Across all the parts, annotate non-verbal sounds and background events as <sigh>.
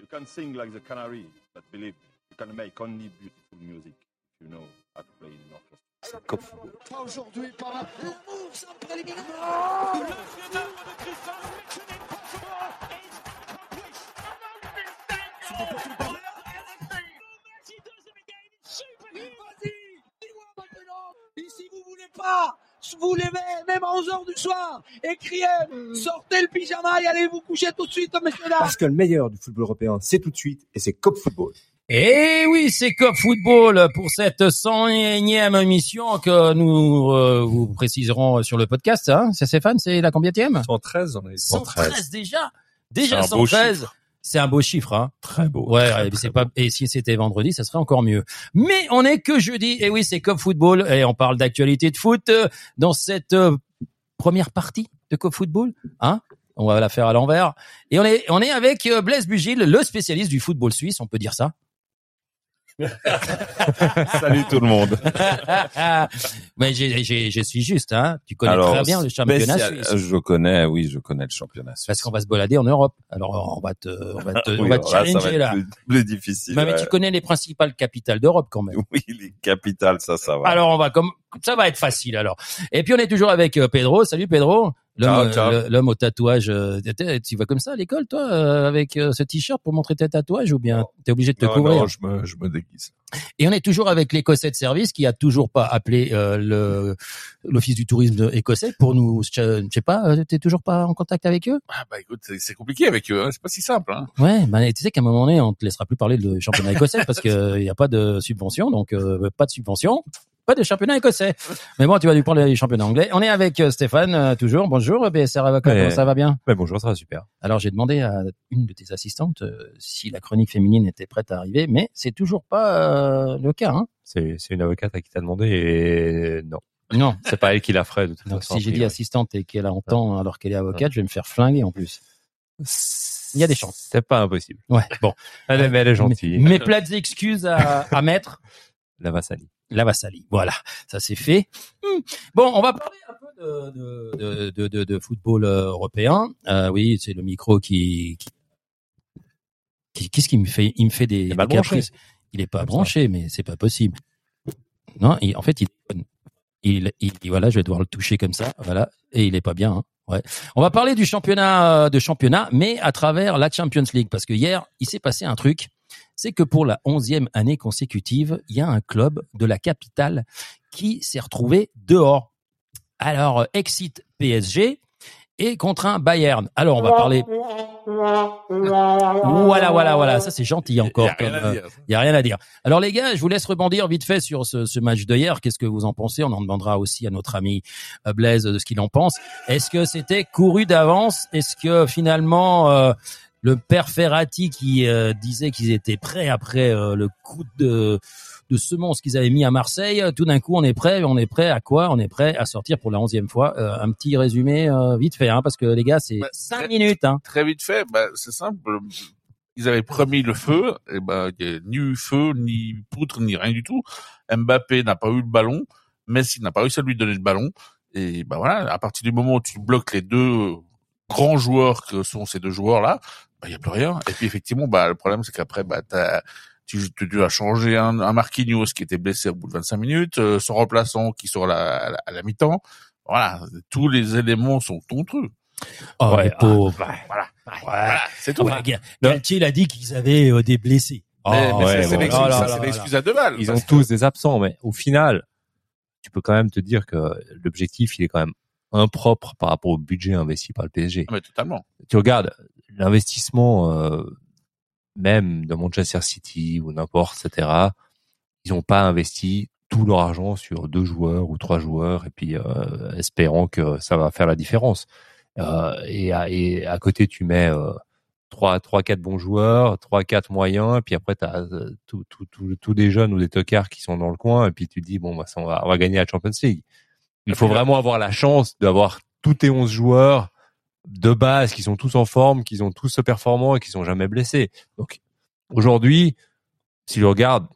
You can sing like the canary, but believe me, you can make only beautiful music if you know how to play in an orchestra. C'est comme. Pas aujourd'hui, par la move, ça préliminaire. Le final de Christian Eriksen impossible. It's accomplished. A no mistake. Messi does it again. It's superhuman. Vas-y, dis-moi maintenant. Et si vous voulez pas, vous levez même à 11h du soir et criez, sortez le pyjama et allez vous coucher tout de suite, messieurs dames. Parce que le meilleur du football européen, c'est tout de suite et c'est Cop Football. Et oui, c'est Cop Football pour cette 101e émission que nous euh, vous préciserons sur le podcast. Hein c'est Stéphane, c'est la combienième 113, on est 113 déjà. Déjà C'est un beau 113. C'est un beau chiffre, hein. Très beau. Ouais, et c'est pas et si c'était vendredi, ça serait encore mieux. Mais on est que jeudi et oui, c'est Cop Football et on parle d'actualité de foot euh, dans cette euh, première partie de Cop Football, hein On va la faire à l'envers et on est on est avec euh, Blaise Bugil, le spécialiste du football suisse, on peut dire ça. <laughs> Salut tout le monde. <laughs> Mais je suis juste, hein. Tu connais Alors, très bien le championnat suisse. Je connais, oui, je connais le championnat suisse. Parce qu'on va se balader en Europe. Alors on va te, on va te, <laughs> on va te alors là, ça va challenger être là. Plus, plus difficile. Mais ouais. tu connais les principales capitales d'Europe quand même. Oui, les capitales, ça, ça va. Alors on va comme ça va être facile alors. Et puis on est toujours avec euh, Pedro. Salut Pedro. L'homme, euh, l'homme au tatouage. euh, Tu vas comme ça à l'école toi euh, avec ce t-shirt pour montrer tes tatouages ou bien t'es obligé de te Non, couvrir? non, je me, je me déguise. Et on est toujours avec l'écossais de service qui a toujours pas appelé euh, le l'office du tourisme écossais pour nous. Je sais pas. T'es toujours pas en contact avec eux? Ah bah écoute, c'est c'est compliqué avec eux, hein. c'est pas si simple. Hein. Ouais. Bah, tu sais qu'à un moment donné on te laissera plus parler de championnat écossais parce que il y a pas de subvention donc euh, pas de subvention. Pas de championnat écossais. <laughs> Mais bon, tu vas lui parler du championnat anglais. On est avec euh, Stéphane, euh, toujours. Bonjour, BSR Avocat, comment ça va bien? bonjour, ça va super. Alors, j'ai demandé à une de tes assistantes euh, si la chronique féminine était prête à arriver, mais c'est toujours pas euh, le cas. Hein C'est, une avocate à qui t'a demandé et non. non. <laughs> C'est pas elle qui la ferait de toute Donc, façon. si j'ai dit assistante et qu'elle entend alors qu'elle est avocate, je vais me faire flinguer en plus. Il y a des chances. C'est pas impossible. Ouais, bon. Elle, est- mais elle est gentille. Mes plates excuses à, à mettre. <laughs> La Vassali. La Vassali. Voilà, ça c'est fait. Hmm. Bon, on va parler un peu de, de, de, de, de football euh, européen. Euh, oui, c'est le micro qui... qui- qui- Qu'est-ce qu'il me fait Il me fait des, caprices. Il est pas Comme ça. branché, mais c'est pas possible. Non, il- en fait, il, il, il, il- voilà, je vais devoir le toucher comme ça, voilà, et il est pas bien. Hein. Ouais. On va parler du championnat, euh, de championnat, mais à travers la Champions League, parce que hier, il s'est passé un truc. C'est que pour la onzième année consécutive, il y a un club de la capitale qui s'est retrouvé dehors. Alors, exit PSG et contre un Bayern. Alors, on va parler. Voilà, voilà, voilà. Ça, c'est gentil encore. Y a rien comme, à euh, il a rien à dire. Alors les gars, je vous laisse rebondir vite fait sur ce, ce match d'hier. Qu'est-ce que vous en pensez? On en demandera aussi à notre ami euh, Blaise de ce qu'il en pense. Est-ce que c'était couru d'avance? Est-ce que finalement euh, le père Ferrati qui euh, disait qu'ils étaient prêts après euh, le coup de de semonce qu'ils avaient mis à Marseille, tout d'un coup on est prêt, on est prêt à quoi? On est prêt à sortir pour la onzième fois. Euh, un petit résumé euh, vite fait, hein, parce que les gars, c'est Bah, cinq très- minutes. Hein. Très vite fait, bah, c'est simple. Ils avaient promis le feu, et ben ni eu feu, ni poutre, ni rien du tout. Mbappé n'a pas eu le ballon, Messi n'a pas réussi à lui donner le ballon. Et ben voilà, à partir du moment où tu bloques les deux grands joueurs que sont ces deux joueurs-là, bah il y a plus rien. Et puis effectivement, bah le problème c'est qu'après, bah t'as tu, tu dois changer un, un Marquinhos qui était blessé au bout de 25 minutes, euh, son remplaçant qui sort à la, à la, la mi-temps. Voilà, tous les éléments sont contre eux. Oh, Ouais, les pauvres. Voilà, Ouais. voilà, c'est tout. Enfin, Ga- Galtier il a dit qu'ils avaient euh, des blessés. Mais, Oh, mais ouais, c'est- bon, l'excuse, à deux balles. Ils ont que- tous des absents, mais au final, tu peux quand même te dire que l'objectif, il est quand même impropre par rapport au budget investi par le PSG. Ah, mais totalement. tu regardes l'investissement euh, même de Manchester City ou n'importe, etc. Ils n'ont pas investi tout leur argent sur deux joueurs ou trois joueurs et puis euh, espérant que ça va faire la différence. Euh, et, à, et à côté, tu mets euh, trois, trois, quatre bons joueurs, trois, quatre moyens, et puis après, tu as tous tout, tout, tous des jeunes ou des tocards qui sont dans le coin, et puis tu te dis, bon, bah, ça, on, va, on va gagner la Champions League. Il faut vraiment avoir la chance d'avoir tous tes 11 joueurs de base qui sont tous en forme, qui sont tous performants et qui sont jamais blessés. Donc aujourd'hui, si tu regardes,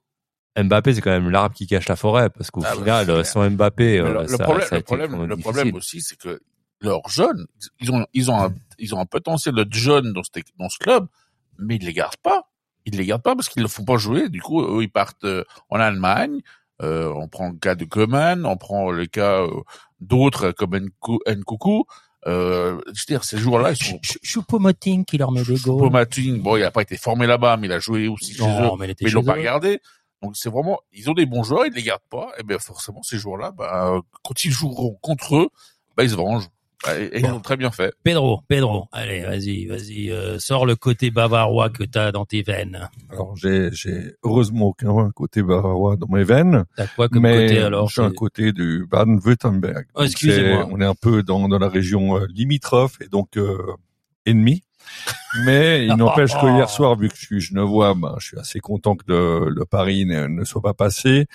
Mbappé c'est quand même l'arbre qui cache la forêt parce qu'au Ah bah, final, sans Mbappé, euh, le, ça, le problème, ça a le problème, le problème aussi, c'est que leurs jeunes, ils ont, ils ont un, ils ont un potentiel de jeunes dans, cette- dans ce club mais ils les gardent pas. Ils les gardent pas parce qu'ils ne font pas jouer. Du coup, eux, ils partent euh, en Allemagne. Euh, on prend le cas de Coman, on prend le cas euh, d'autres comme Nkuku. Euh, je veux dire, ces joueurs-là, ils sont Choupo-Moting qui leur met des goals. Pomating, bon, il a pas été formé là-bas, mais il a joué aussi chez eux, Non, mais ils l'ont pas regardé. Donc c'est vraiment, ils ont des bons joueurs, ils les gardent pas, et bien forcément ces joueurs-là, bah, quand ils joueront contre eux, bah ils se vengent. Et, et ils Bon. l'ont très bien fait. Pedro, Pedro, allez, vas-y, vas-y, euh, sors le côté bavarois que t'as dans tes veines. Alors j'ai j'ai heureusement aucun côté bavarois dans mes veines, T'as quoi comme mais côté alors j'ai un côté du Baden-Württemberg. Oh, excusez-moi. On est un peu dans dans la région euh, limitrophe et donc euh, ennemi. Mais il <laughs> n'empêche que hier soir, vu que je suis genevois, ben, je suis assez content que le, le Paris ne, ne soit pas passé.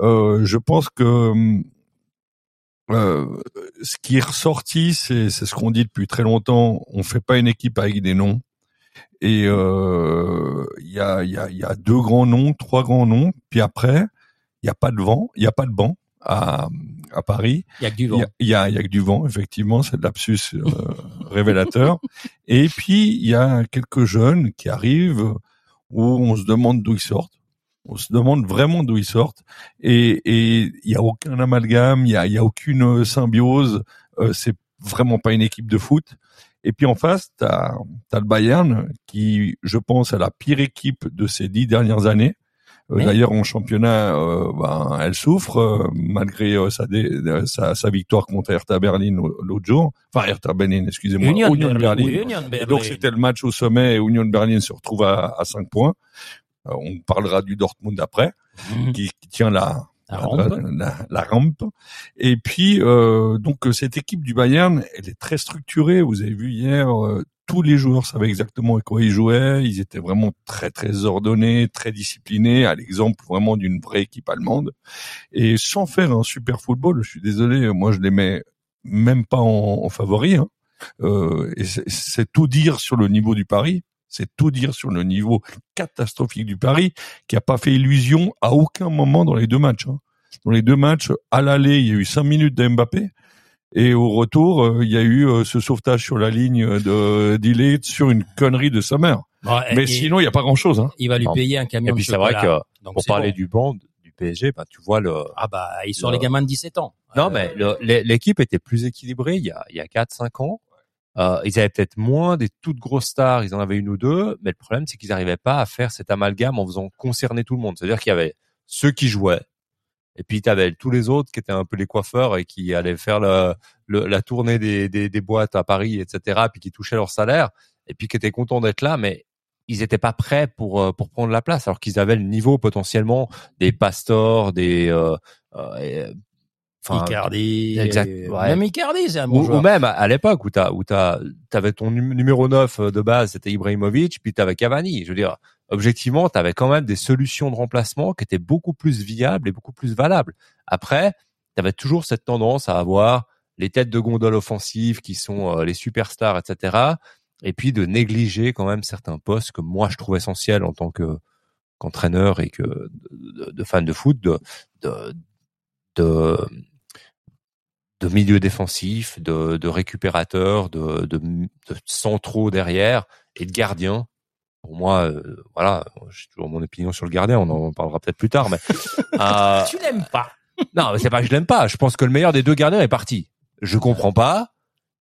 Euh, je pense que hum, euh, ce qui est ressorti, c'est c'est ce qu'on dit depuis très longtemps. On fait pas une équipe avec des noms. Et euh, il y, a, il y, a, il y a deux grands noms, trois grands noms. Puis après, il y a pas de vent, il y a pas de banc à, à Paris. Il y a que du vent. il y, a, il y a que du vent, effectivement, c'est de lapsus euh, <laughs> révélateur. Et puis, il y a quelques jeunes qui arrivent où on se demande d'où ils sortent. On se demande vraiment d'où ils sortent. Et et il y a aucun amalgame, il y a, y a aucune symbiose. Euh, c'est vraiment pas une équipe de foot. Et puis en face, tu as, le Bayern qui, je pense, est la pire équipe de ces dix dernières années. Euh, Oui. D'ailleurs, en championnat, euh, ben, elle souffre euh, malgré euh, sa, dé- euh, sa, sa victoire contre Hertha Berlin l'autre jour. Enfin, Hertha Berlin, excusez-moi. Union, Union Berlin. Union Et Berlin. donc c'était le match au sommet et Union Berlin se retrouve à, à 5 points. Euh, on parlera du Dortmund après, Mhm. qui, qui tient la, rampe. la- la rampe. Et puis euh, donc euh, cette équipe du Bayern, elle est très structurée. Vous avez vu hier, euh, tous les joueurs savaient exactement à quoi ils jouaient. Ils étaient vraiment très très ordonnés, très disciplinés, à l'exemple vraiment d'une vraie équipe allemande. Et sans faire un super football, je suis désolé, moi je les mets même pas en, en favori. Hein. Euh, et c'est- c'est tout dire sur le niveau du Paris. C'est tout dire sur le niveau catastrophique du Paris, qui a pas fait illusion à aucun moment dans les deux matchs. hein. Dans les deux matchs, à l'aller, il y a eu cinq minutes de Mbappé. Et au retour, euh, il y a eu euh, ce sauvetage sur la ligne de Dillet sur une connerie de Sommer. Bon, Mais et- sinon, il n'y a pas grand-chose. Hein. il va lui Non. payer un camion Et puis c'est vrai que Donc, pour parler bon. du banc du PSG, ben, tu vois le. Ah bah, il sort Le- les gamins de 17 ans. Non, Euh, mais l'équipe était plus équilibrée il y a, il y a 4-5 ans. Euh, ils avaient peut-être moins des toutes grosses stars, ils en avaient une ou deux, mais le problème c'est qu'ils n'arrivaient pas à faire cet amalgame en faisant concerner tout le monde. C'est-à-dire qu'il y avait ceux qui jouaient, et puis tu avais tous les autres qui étaient un peu les coiffeurs et qui allaient faire le, le- la tournée des, des, des boîtes à Paris, etc., puis qui touchaient leur salaire, et puis qui étaient contents d'être là, mais ils étaient pas prêts pour euh, pour prendre la place, alors qu'ils avaient le niveau potentiellement des pastors, des euh, euh, enfin, Icardi. exact, euh, ouais. Même Icardi, c'est un bon ou, joueur. ou même à, l'époque où t'as où t'as t'avais ton num- numéro 9 de base c'était Ibrahimovic puis t'avais Cavani je veux dire objectivement t'avais quand même des solutions de remplacement qui étaient beaucoup plus viables et beaucoup plus valables après t'avais toujours cette tendance à avoir les têtes de gondole offensives qui sont euh, les superstars etc et puis de négliger quand même certains postes que moi je trouve essentiels en tant que qu'entraîneur et que de, de- de fan de foot de de, de de milieu défensif, de, de récupérateur, de, de, de centraux derrière et de gardien. Pour moi, euh, voilà, j'ai toujours mon opinion sur le gardien, on en parlera peut-être plus tard, mais <laughs> euh, Tu l'aimes pas. non, mais c'est pas que je l'aime pas. Je pense que le meilleur des deux gardiens est parti. Je comprends pas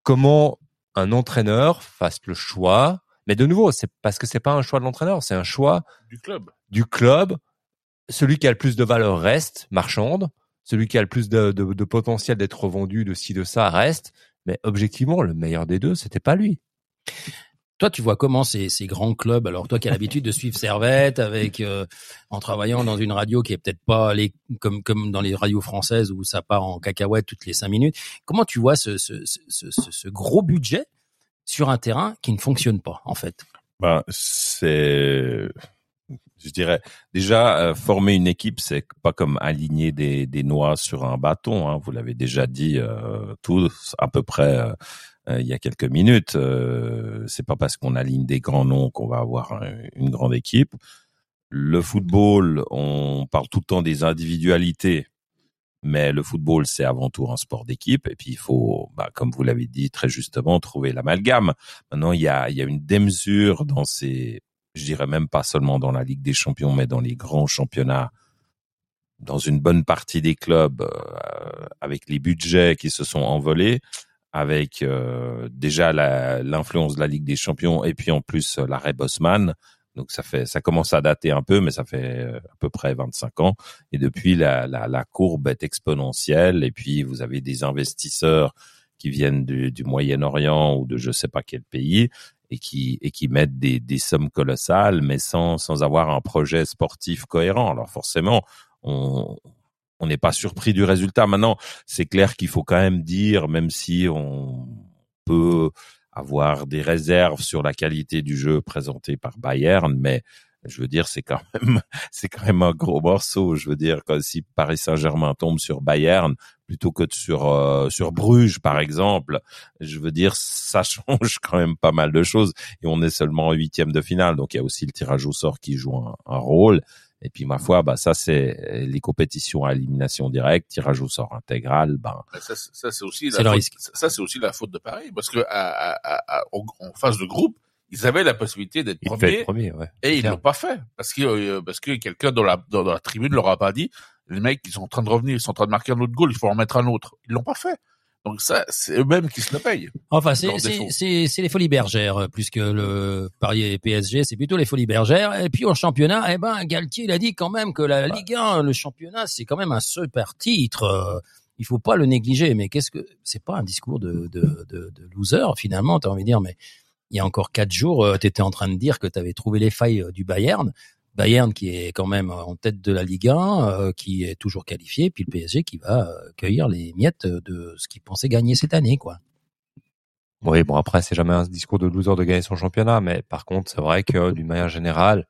comment un entraîneur fasse le choix. Mais de nouveau, c'est parce que c'est pas un choix de l'entraîneur, c'est un choix Du club. du club, celui qui a le plus de valeur reste marchande, celui qui a le plus de, de- de potentiel d'être revendu de ci de ça reste, mais objectivement le meilleur des deux c'était pas lui. Toi, tu vois comment ces, ces grands clubs, alors toi qui as l'habitude de suivre Servette avec euh, en travaillant dans une radio qui est peut-être pas les, comme comme dans les radios françaises où ça part en cacahuète toutes les cinq minutes. Comment tu vois ce, ce, ce, ce, ce gros budget sur un terrain qui ne fonctionne pas en fait? Bah, Ben, c'est, je dirais, déjà euh, former une équipe, c'est pas comme aligner des, des noix sur un bâton. Hein. Vous l'avez déjà dit euh, tous à peu près euh, euh, il y a quelques minutes. Euh, c'est pas parce qu'on aligne des grands noms qu'on va avoir un- une grande équipe. Le football, on parle tout le temps des individualités. Mais le football, c'est avant tout un sport d'équipe. Et puis, il faut, bah, comme vous l'avez dit très justement, trouver l'amalgame. Maintenant, il y a, il y a une démesure dans ces je dirais même pas seulement dans la Ligue des Champions, mais dans les grands championnats, dans une bonne partie des clubs, euh, avec les budgets qui se sont envolés, avec euh, déjà l'influence de la Ligue des Champions et puis en plus euh, l'arrêt Bosman. Donc ça fait, ça commence à dater un peu, mais ça fait à peu près 25 ans. Et depuis, la courbe est exponentielle. Et puis vous avez des investisseurs qui viennent du, du Moyen-Orient ou de je sais pas quel pays et qui et qui mettent des, des sommes colossales, mais sans sans avoir un projet sportif cohérent. Alors forcément, on on n'est pas surpris du résultat. Maintenant, c'est clair qu'il faut quand même dire, même si on peut avoir des réserves sur la qualité du jeu présenté par Bayern, mais je veux dire, c'est quand <laughs> même, c'est quand même un gros morceau. Je veux dire, que si Paris Saint-Germain tombe sur Bayern plutôt que sur euh, sur Bruges, par exemple, je veux dire, ça <laughs> change quand même pas mal de choses. Et on est seulement en huitième de finale, donc il y a aussi le tirage au sort qui joue un, un rôle. Et puis ma foi, bah ça c'est les compétitions à élimination directe, tirage au sort intégral. Ben Ça, c'est- ça, c'est aussi la faute, risque. ça, c'est aussi la faute de Paris, parce que à, à, à- en, en phase de groupe, ils avaient la possibilité d'être premiers premier, ouais. et ils l'ont pas fait parce que euh, parce que quelqu'un dans la dans, dans la tribune leur a pas dit les mecs ils sont en train de revenir, ils sont en train de marquer un autre goal, il faut en mettre un autre. Ils l'ont pas fait. Donc ça, c'est eux-mêmes qui se le payent. Enfin, c'est c'est c'est c'est les folies bergères euh, plus que le Paris et PSG, c'est plutôt les folies bergères. Et puis au championnat, eh ben Galtier il a dit quand même que la Ligue 1, le championnat, c'est quand même un super titre. Euh, Il faut pas le négliger. Mais qu'est-ce que c'est pas un discours de de de, de loser finalement T'as envie de dire mais il y a encore quatre jours, tu étais en train de dire que tu avais trouvé les failles euh, du Bayern. Bayern qui est quand même en tête de la Ligue 1, euh, qui est toujours qualifié, puis le PSG qui va euh, cueillir les miettes de ce qu'il pensait gagner cette année, quoi. Oui, bon après c'est jamais un discours de loser de gagner son championnat, mais par contre c'est vrai que d'une manière générale,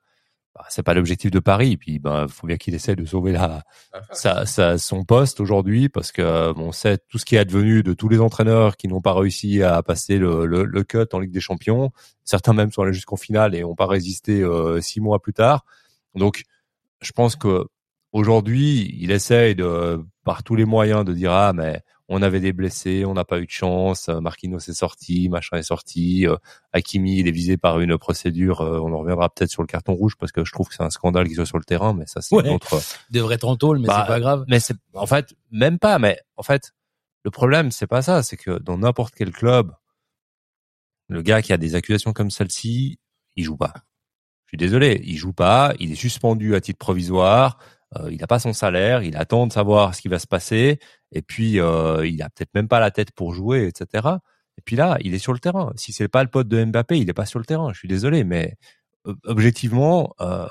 bah, c'est pas l'objectif de Paris. Puis ben faut bien qu'il essaie de sauver la, sa, sa- son poste aujourd'hui parce que bon, on sait tout ce qui est advenu de tous les entraîneurs qui n'ont pas réussi à passer le, le, le cut en Ligue des Champions. Certains même sont allés jusqu'en finale et n'ont pas résisté euh, six mois plus tard. Donc je pense que aujourd'hui il essaye de par tous les moyens de dire ah mais on avait des blessés, on n'a pas eu de chance, euh, Marquinhos est sorti, machin est sorti, euh, Hakimi il est visé par une procédure, euh, on en reviendra peut-être sur le carton rouge parce que je trouve que c'est un scandale qu'il soit sur le terrain, mais ça c'est Ouais. devrait être en tôle, mais Bah, c'est pas grave. mais c'est en fait même pas mais en fait le problème c'est pas ça c'est que dans n'importe quel club le gars qui a des accusations comme celle-ci il joue pas je suis désolé il joue pas il est suspendu à titre provisoire euh, il n'a pas son salaire il attend de savoir ce qui va se passer et puis euh, il a peut-être même pas la tête pour jouer etc et puis là il est sur le terrain si c'est pas le pote de Mbappé il est pas sur le terrain je suis désolé mais objectivement euh,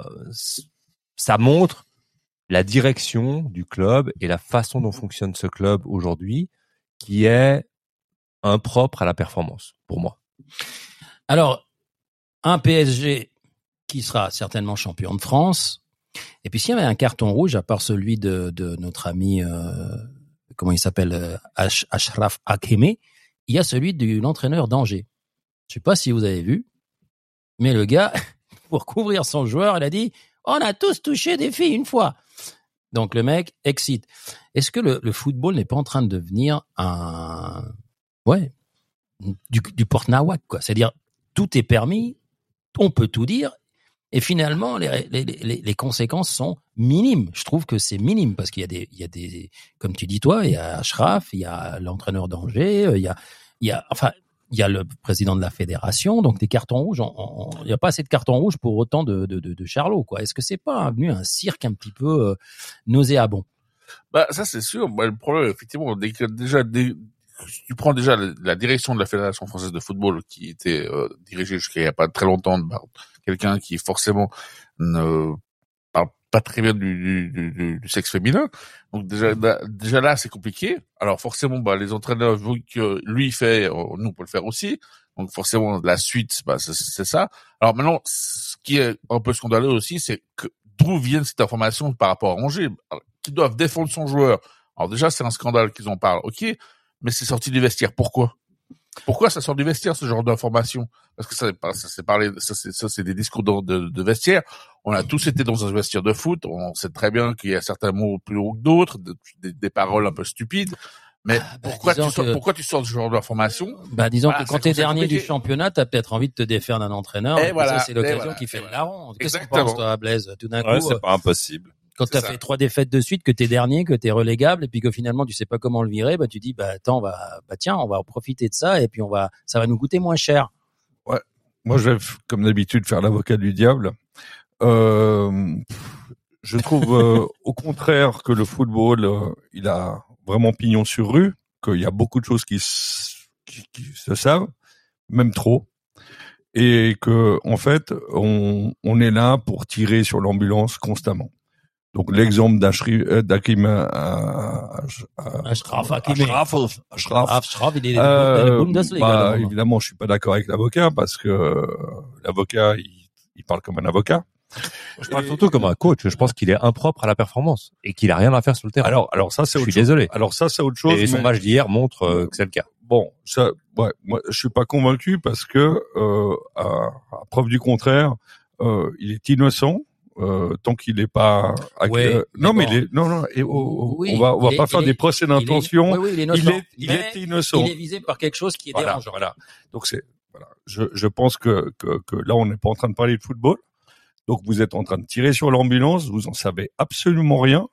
ça montre la direction du club et la façon dont fonctionne ce club aujourd'hui qui est impropre à la performance pour moi. Alors, un PSG qui sera certainement champion de France. Et puis s'il y avait un carton rouge, à part celui de, notre ami, euh, comment il s'appelle, euh, Ash- Ashraf Hakimi, il y a celui de l'entraîneur d'Angers. Je sais pas si vous avez vu, mais le gars, <laughs> pour couvrir son joueur, il a dit on a tous touché des filles une fois. Donc le mec excite. Est-ce que le, le football n'est pas en train de devenir un ouais du, du porte-nawak quoi? C'est-à-dire tout est permis, on peut tout dire, et finalement les, les, les, les conséquences sont minimes. Je trouve que c'est minime parce qu'il y a des il y a des comme tu dis toi, il y a Ashraf, il y a l'entraîneur d'Angers, il y a il y a enfin il y a le président de la fédération, donc des cartons rouges. Il n'y a pas assez de cartons rouges pour autant de, de, de, de quoi. Est-ce que c'est pas venu un cirque un petit peu euh, nauséabond? Bah ça c'est sûr. Bah, le problème effectivement, dès que déjà dès- tu prends déjà la, direction de la fédération française de football qui était euh, dirigée jusqu'à il y a pas très longtemps par quelqu'un qui forcément ne parle pas très bien du, du, du, du sexe féminin. Donc déjà là- déjà là c'est compliqué. Alors forcément bah les entraîneurs vu que lui fait, euh, nous on peut le faire aussi. Donc forcément la suite bah c'est ça. Alors maintenant ce qui est un peu scandaleux aussi c'est que d'où viennent cette information par rapport à Angers? Qui doivent défendre son joueur. Alors déjà, c'est un scandale qu'ils en parlent, ok, mais c'est sorti du vestiaire. Pourquoi? Pourquoi ça sort du vestiaire ce genre d'information? Parce que ça, ça c'est parlé, ça c'est ça c'est des discours de, de, de vestiaire. On a tous été dans un vestiaire de foot. On sait très bien qu'il y a certains mots plus hauts que d'autres, de- des, des paroles un peu stupides. Mais bah, pourquoi, tu sors, que- pourquoi tu sors ce genre d'information? Bah, disons Voilà, que quand t'es c'est dernier du championnat, t'as peut-être envie de te défaire d'un entraîneur. Et voilà, ça, c'est l'occasion voilà, qui fait le larron. Qu'est-ce que tu penses, toi, Blaise Tout d'un Ouais, coup, c'est euh, pas impossible. Quand t'as c'est ça. fait trois défaites de suite, que t'es dernier, que t'es relégable, et puis que finalement tu sais pas comment le virer, bah tu dis, bah attends, on va, bah tiens, on va en profiter de ça, et puis on va, ça va nous coûter moins cher. Moi, je vais, comme d'habitude, faire l'avocat du diable. Euh, je trouve, euh, <laughs> au contraire, que le football, euh, il a vraiment pignon sur rue, qu'il y a beaucoup de choses qui, qui, qui se savent, même trop, et que, en fait, on, on est là pour tirer sur l'ambulance constamment. Donc, l'exemple d'Ashri- euh, d'Hakim euh, Ashraf. Ashraf, Ashraf, Ashraf, il est euh, Bundesliga. bah, évidemment, je suis pas d'accord avec l'avocat parce que euh, l'avocat, il, il parle comme un avocat. Je parle surtout comme un coach. Je pense qu'il est impropre à la performance et qu'il a rien à faire sur le terrain. Alors, alors ça, c'est je autre suis chose. désolé. Alors ça, c'est autre chose. Et son mais- match d'hier montre euh, que c'est le cas. Bon, ça, ouais, moi, je suis pas convaincu parce que, euh, à, à preuve du contraire, euh, il est innocent. Euh, tant qu'il n'est pas Ouais, euh, non mais bon. il est non non et, oh, Oui, on va on va pas faire des procès Il d'intention oui, oui, il est il est il Mais est innocent Il est visé par quelque chose qui est Voilà, dérangeant. voilà. Donc c'est voilà. Je, je pense que, que que là on n'est pas en train de parler de football. Donc vous êtes en train de tirer sur l'ambulance, vous en savez absolument rien.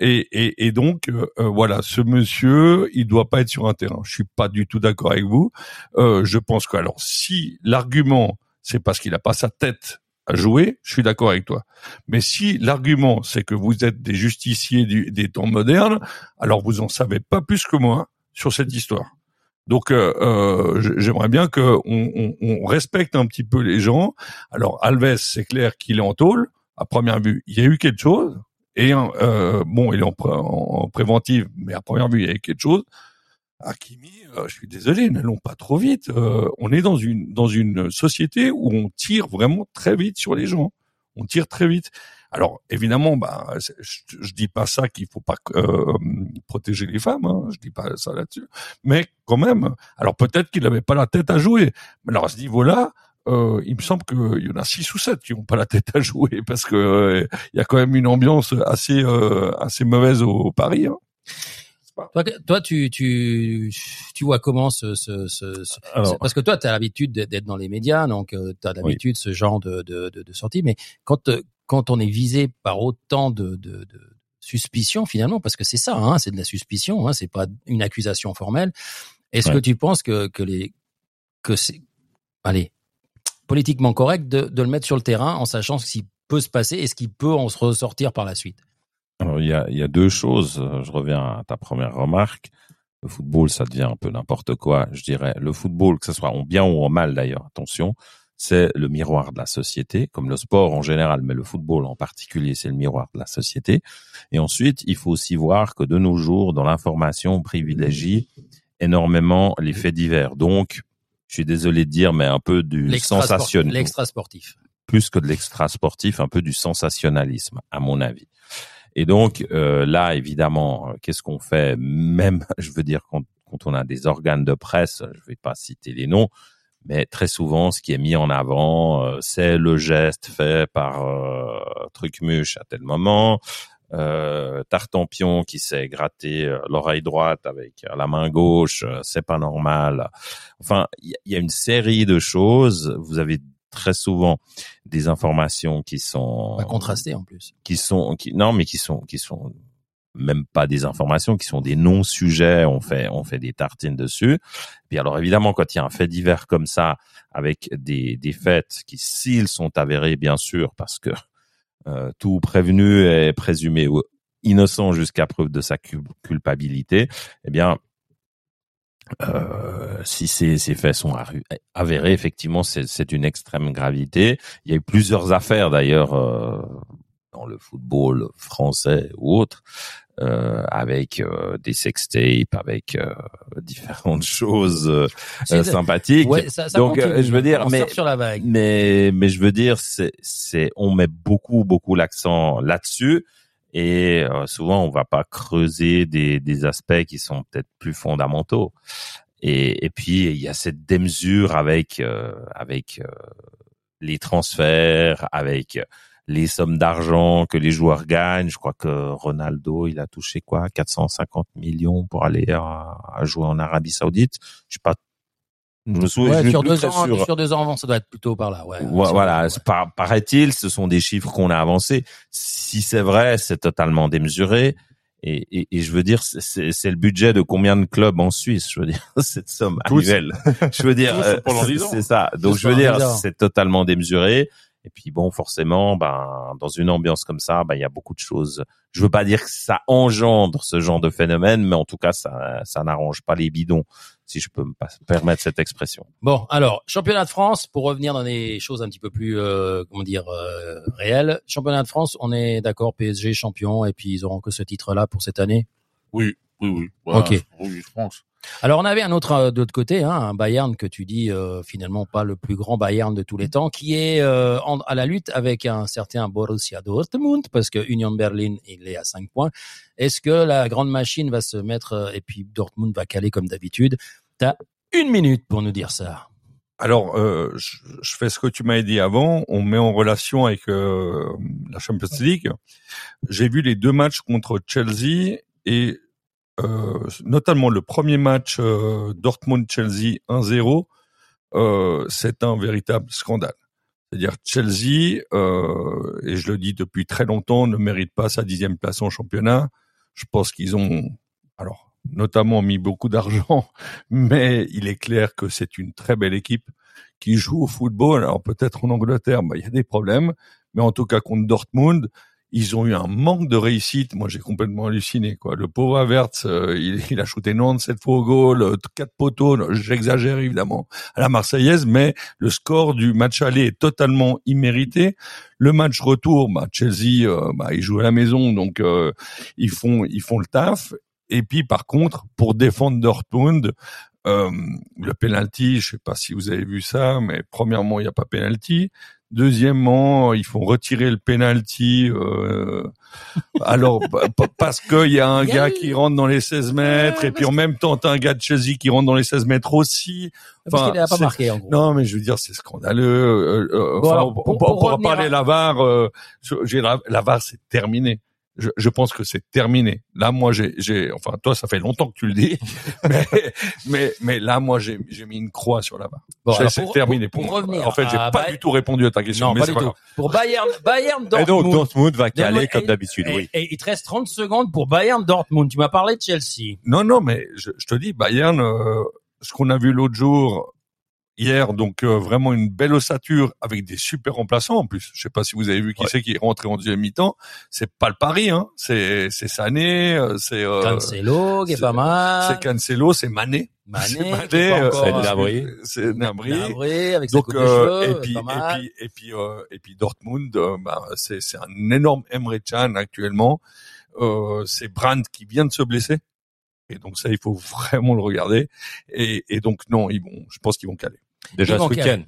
Et, et, et donc euh, euh, voilà, ce monsieur, il doit pas être sur un terrain. Je suis pas du tout d'accord avec vous. Euh, je pense que alors si l'argument c'est parce qu'il a pas sa tête à jouer, je suis d'accord avec toi. Mais si l'argument c'est que vous êtes des justiciers du, des temps modernes, alors vous en savez pas plus que moi sur cette histoire. Donc euh, euh, j'aimerais bien que on, on- respecte un petit peu les gens. Alors Alves, c'est clair qu'il est en tôle. À première vue, il y a eu quelque chose. Et euh, bon, il est en préventive, mais à première vue, il y a eu quelque chose. Hakimi, euh, je suis désolé, n'allons pas trop vite. Euh, on est dans une dans une société où on tire vraiment très vite sur les gens. On tire très vite. Alors évidemment, bah, je, je dis pas ça qu'il faut pas euh, protéger les femmes. Hein, je dis pas ça là-dessus. Mais quand même, alors peut-être qu'il n'avait pas la tête à jouer. Mais alors à ce niveau-là, euh, il me semble qu'il y en a six ou sept qui n'ont pas la tête à jouer <laughs> parce que euh, il y a quand même une ambiance assez euh, assez mauvaise au, au Paris. Hein. Toi, toi, tu, tu, tu vois comment ce, ce, ce, ce- Alors, parce que toi, tu as l'habitude d'être dans les médias, donc tu as l'habitude ce genre de, de, de, de sortie. Mais quand, euh, quand on est visé par autant de, de, de suspicions, finalement, parce que c'est ça, hein, c'est de la suspicion, hein, c'est pas une accusation formelle. Est-ce Ouais. que tu penses que, que les, que c'est, allez, politiquement correct de, de le mettre sur le terrain en sachant ce qui peut se passer et ce qui peut en se ressortir par la suite? Alors, il y a, il y a deux choses. Euh, Je reviens à ta première remarque. Le football, ça devient un peu n'importe quoi. Je dirais, le football, que ce soit en bien ou en mal d'ailleurs, attention, c'est le miroir de la société, comme le sport en général, mais le football en particulier, c'est le miroir de la société. Et ensuite, il faut aussi voir que de nos jours, dans l'information, on privilégie énormément les faits divers. Donc, je suis désolé de dire, mais un peu du L'extra sportif. plus que de l'extra sportif, un peu du sensationnalisme, à mon avis. Et donc euh, là, évidemment, euh, qu'est-ce qu'on fait? Même, <laughs> je veux dire, quand, quand on a des organes de presse, je vais pas citer les noms, mais très souvent, ce qui est mis en avant, euh, c'est le geste fait par euh, Trucmuche à tel moment, euh, Tartampion qui s'est gratté euh, l'oreille droite avec euh, la main gauche, c'est pas normal. Enfin, il y, y a une série de choses. Vous avez très souvent des informations qui sont Pas contrasté en plus. qui sont qui non mais qui sont qui sont même pas des informations qui sont des non-sujets on fait on fait des tartines dessus puis alors évidemment quand il y a un fait divers comme ça avec des des faits qui s'ils sont avérés bien sûr parce que euh, tout prévenu est présumé ou- innocent jusqu'à preuve de sa cul- culpabilité eh bien euh, si ces, ces faits sont avérés, effectivement, c'est une extrême gravité. Il y a eu plusieurs affaires d'ailleurs euh, dans le football français ou autre, euh, avec euh, des sextapes, avec euh, <laughs> différentes choses euh, sympathiques. Ouais, ça, ça Donc, continue. je veux dire, mais- sur la vague. Mais mais je veux dire, c'est on met beaucoup beaucoup l'accent là-dessus. Et euh, souvent, on va pas creuser des, des aspects qui sont peut-être plus fondamentaux. Et, et puis, il y a cette démesure avec euh, avec euh, les transferts, avec les sommes d'argent que les joueurs gagnent. Je crois que Ronaldo, il a touché quoi? 450 millions pour aller à, à jouer en Arabie Saoudite? Je sais pas. Je me souviens. Ouais, je sur deux sûr. sur deux ans avant, ça doit être plutôt par là. Ouais. Vo- Sur- Voilà, ouais. par- paraît-il, ce sont des chiffres qu'on a avancés. Si c'est vrai, c'est totalement démesuré. Et, et, et je veux dire, c'est- le budget de combien de clubs en Suisse Je veux dire, <laughs> cette somme Tous. annuelle. Je veux dire, euh, c'est 10 ans. c'est ça. Donc je veux dire, 10 ans. c'est totalement démesuré. Et puis bon, forcément, ben dans une ambiance comme ça, ben il y a beaucoup de choses. Je veux pas dire que ça engendre ce genre de phénomène, mais en tout cas, ça ça n'arrange pas les bidons, si je peux me permettre cette expression. Bon, alors championnat de France pour revenir dans des choses un petit peu plus euh, comment dire euh, réelles. Championnat de France, on est d'accord PSG champion et puis ils auront que ce titre-là pour cette année? Oui, oui, oui. Voilà, Ok. Oui, je pense. Alors on avait un autre euh, de l'autre côté, hein, un Bayern que tu dis euh, finalement pas le plus grand Bayern de tous les temps, qui est euh, en- à la lutte avec un certain Borussia Dortmund parce que Union Berlin il est à 5 points. Est-ce que la grande machine va se mettre euh, et puis Dortmund va caler comme d'habitude? T'as une minute pour nous dire ça. Alors, euh, je, je fais ce que tu m'avais dit avant. On met en relation avec euh, la Champions League. J'ai vu les deux matchs contre Chelsea et notamment le premier match euh, Dortmund-Chelsea 1-0. Euh, c'est un véritable scandale. C'est-à-dire Chelsea, euh, et je le dis depuis très longtemps, ne mérite pas sa dixième place en championnat. Je pense qu'ils ont, alors, notamment mis beaucoup d'argent, <laughs> mais il est clair que c'est une très belle équipe qui joue au football. Alors peut-être en Angleterre, bah, il y a des problèmes, mais en tout cas contre Dortmund, ils ont eu un manque de réussite. Moi, j'ai complètement halluciné. Quoi. Le pauvre Havertz, euh, il, a shooté 97 fois au goal, euh, quatre poteaux. J'exagère évidemment à la Marseillaise, mais le score du match aller est totalement immérité. Le match retour, bah, Chelsea, euh, bah, ils jouent à la maison, donc euh, ils font ils font le taf. Et puis par contre, pour défendre Dortmund, euh, le penalty, je sais pas si vous avez vu ça, mais premièrement, il n'y a pas penalty. Deuxièmement, ils font retirer le penalty. Euh, <laughs> alors pa- pa- parce qu'il y a un y a gars eu- qui rentre dans les 16 mètres, Ouais, et puis en même temps, t'as un gars de Chelsea qui rentre dans les 16 mètres aussi. Parce Enfin, qu'il n'a pas marqué en gros. Non, mais je veux dire, c'est scandaleux. Euh, euh, Bon, enfin, alors, on, pour- on- pour on pourra revenir parler à- la VAR. Euh, je- j'ai la, la VAR, c'est terminé. Je, je pense que c'est terminé. Là, moi, j'ai, j'ai, enfin, toi, ça fait longtemps que tu le dis, <laughs> mais, mais, mais là, moi, j'ai, mis une croix sur la VAR. Bon, C'est- terminé pour- pour, revenir En fait, j'ai pas Bay- du tout répondu à ta question, Non, mais pas du pas tout. Pour Bayern, Bayern Et Dortmund. donc Dortmund va caler comme et- d'habitude, et, oui. et il te reste 30 secondes pour Bayern Dortmund. Tu m'as parlé de Chelsea. Non, non, mais je, je te dis, Bayern, euh, ce qu'on a vu l'autre jour, hier, donc euh, vraiment une belle ossature avec des super remplaçants en plus. Je sais pas si vous avez vu qui Ouais. c'est qui est rentré en deuxième mi-temps. C'est pas le pari, hein. C'est c'est Sané, euh, c'est euh, Cancelo, qui est c'est- pas mal. c'est Cancelo, c'est Mané. Mané, <laughs> c'est euh, encore- c'est avec Donc de euh, cheveux, et puis et puis et puis euh, et puis Dortmund, euh, bah, c'est c'est un énorme Emre Can actuellement. Euh, c'est Brandt qui vient de se blesser. Et donc ça, il faut vraiment le regarder. Et, et donc non, ils vont, je pense qu'ils vont caler. Déjà ce week-end.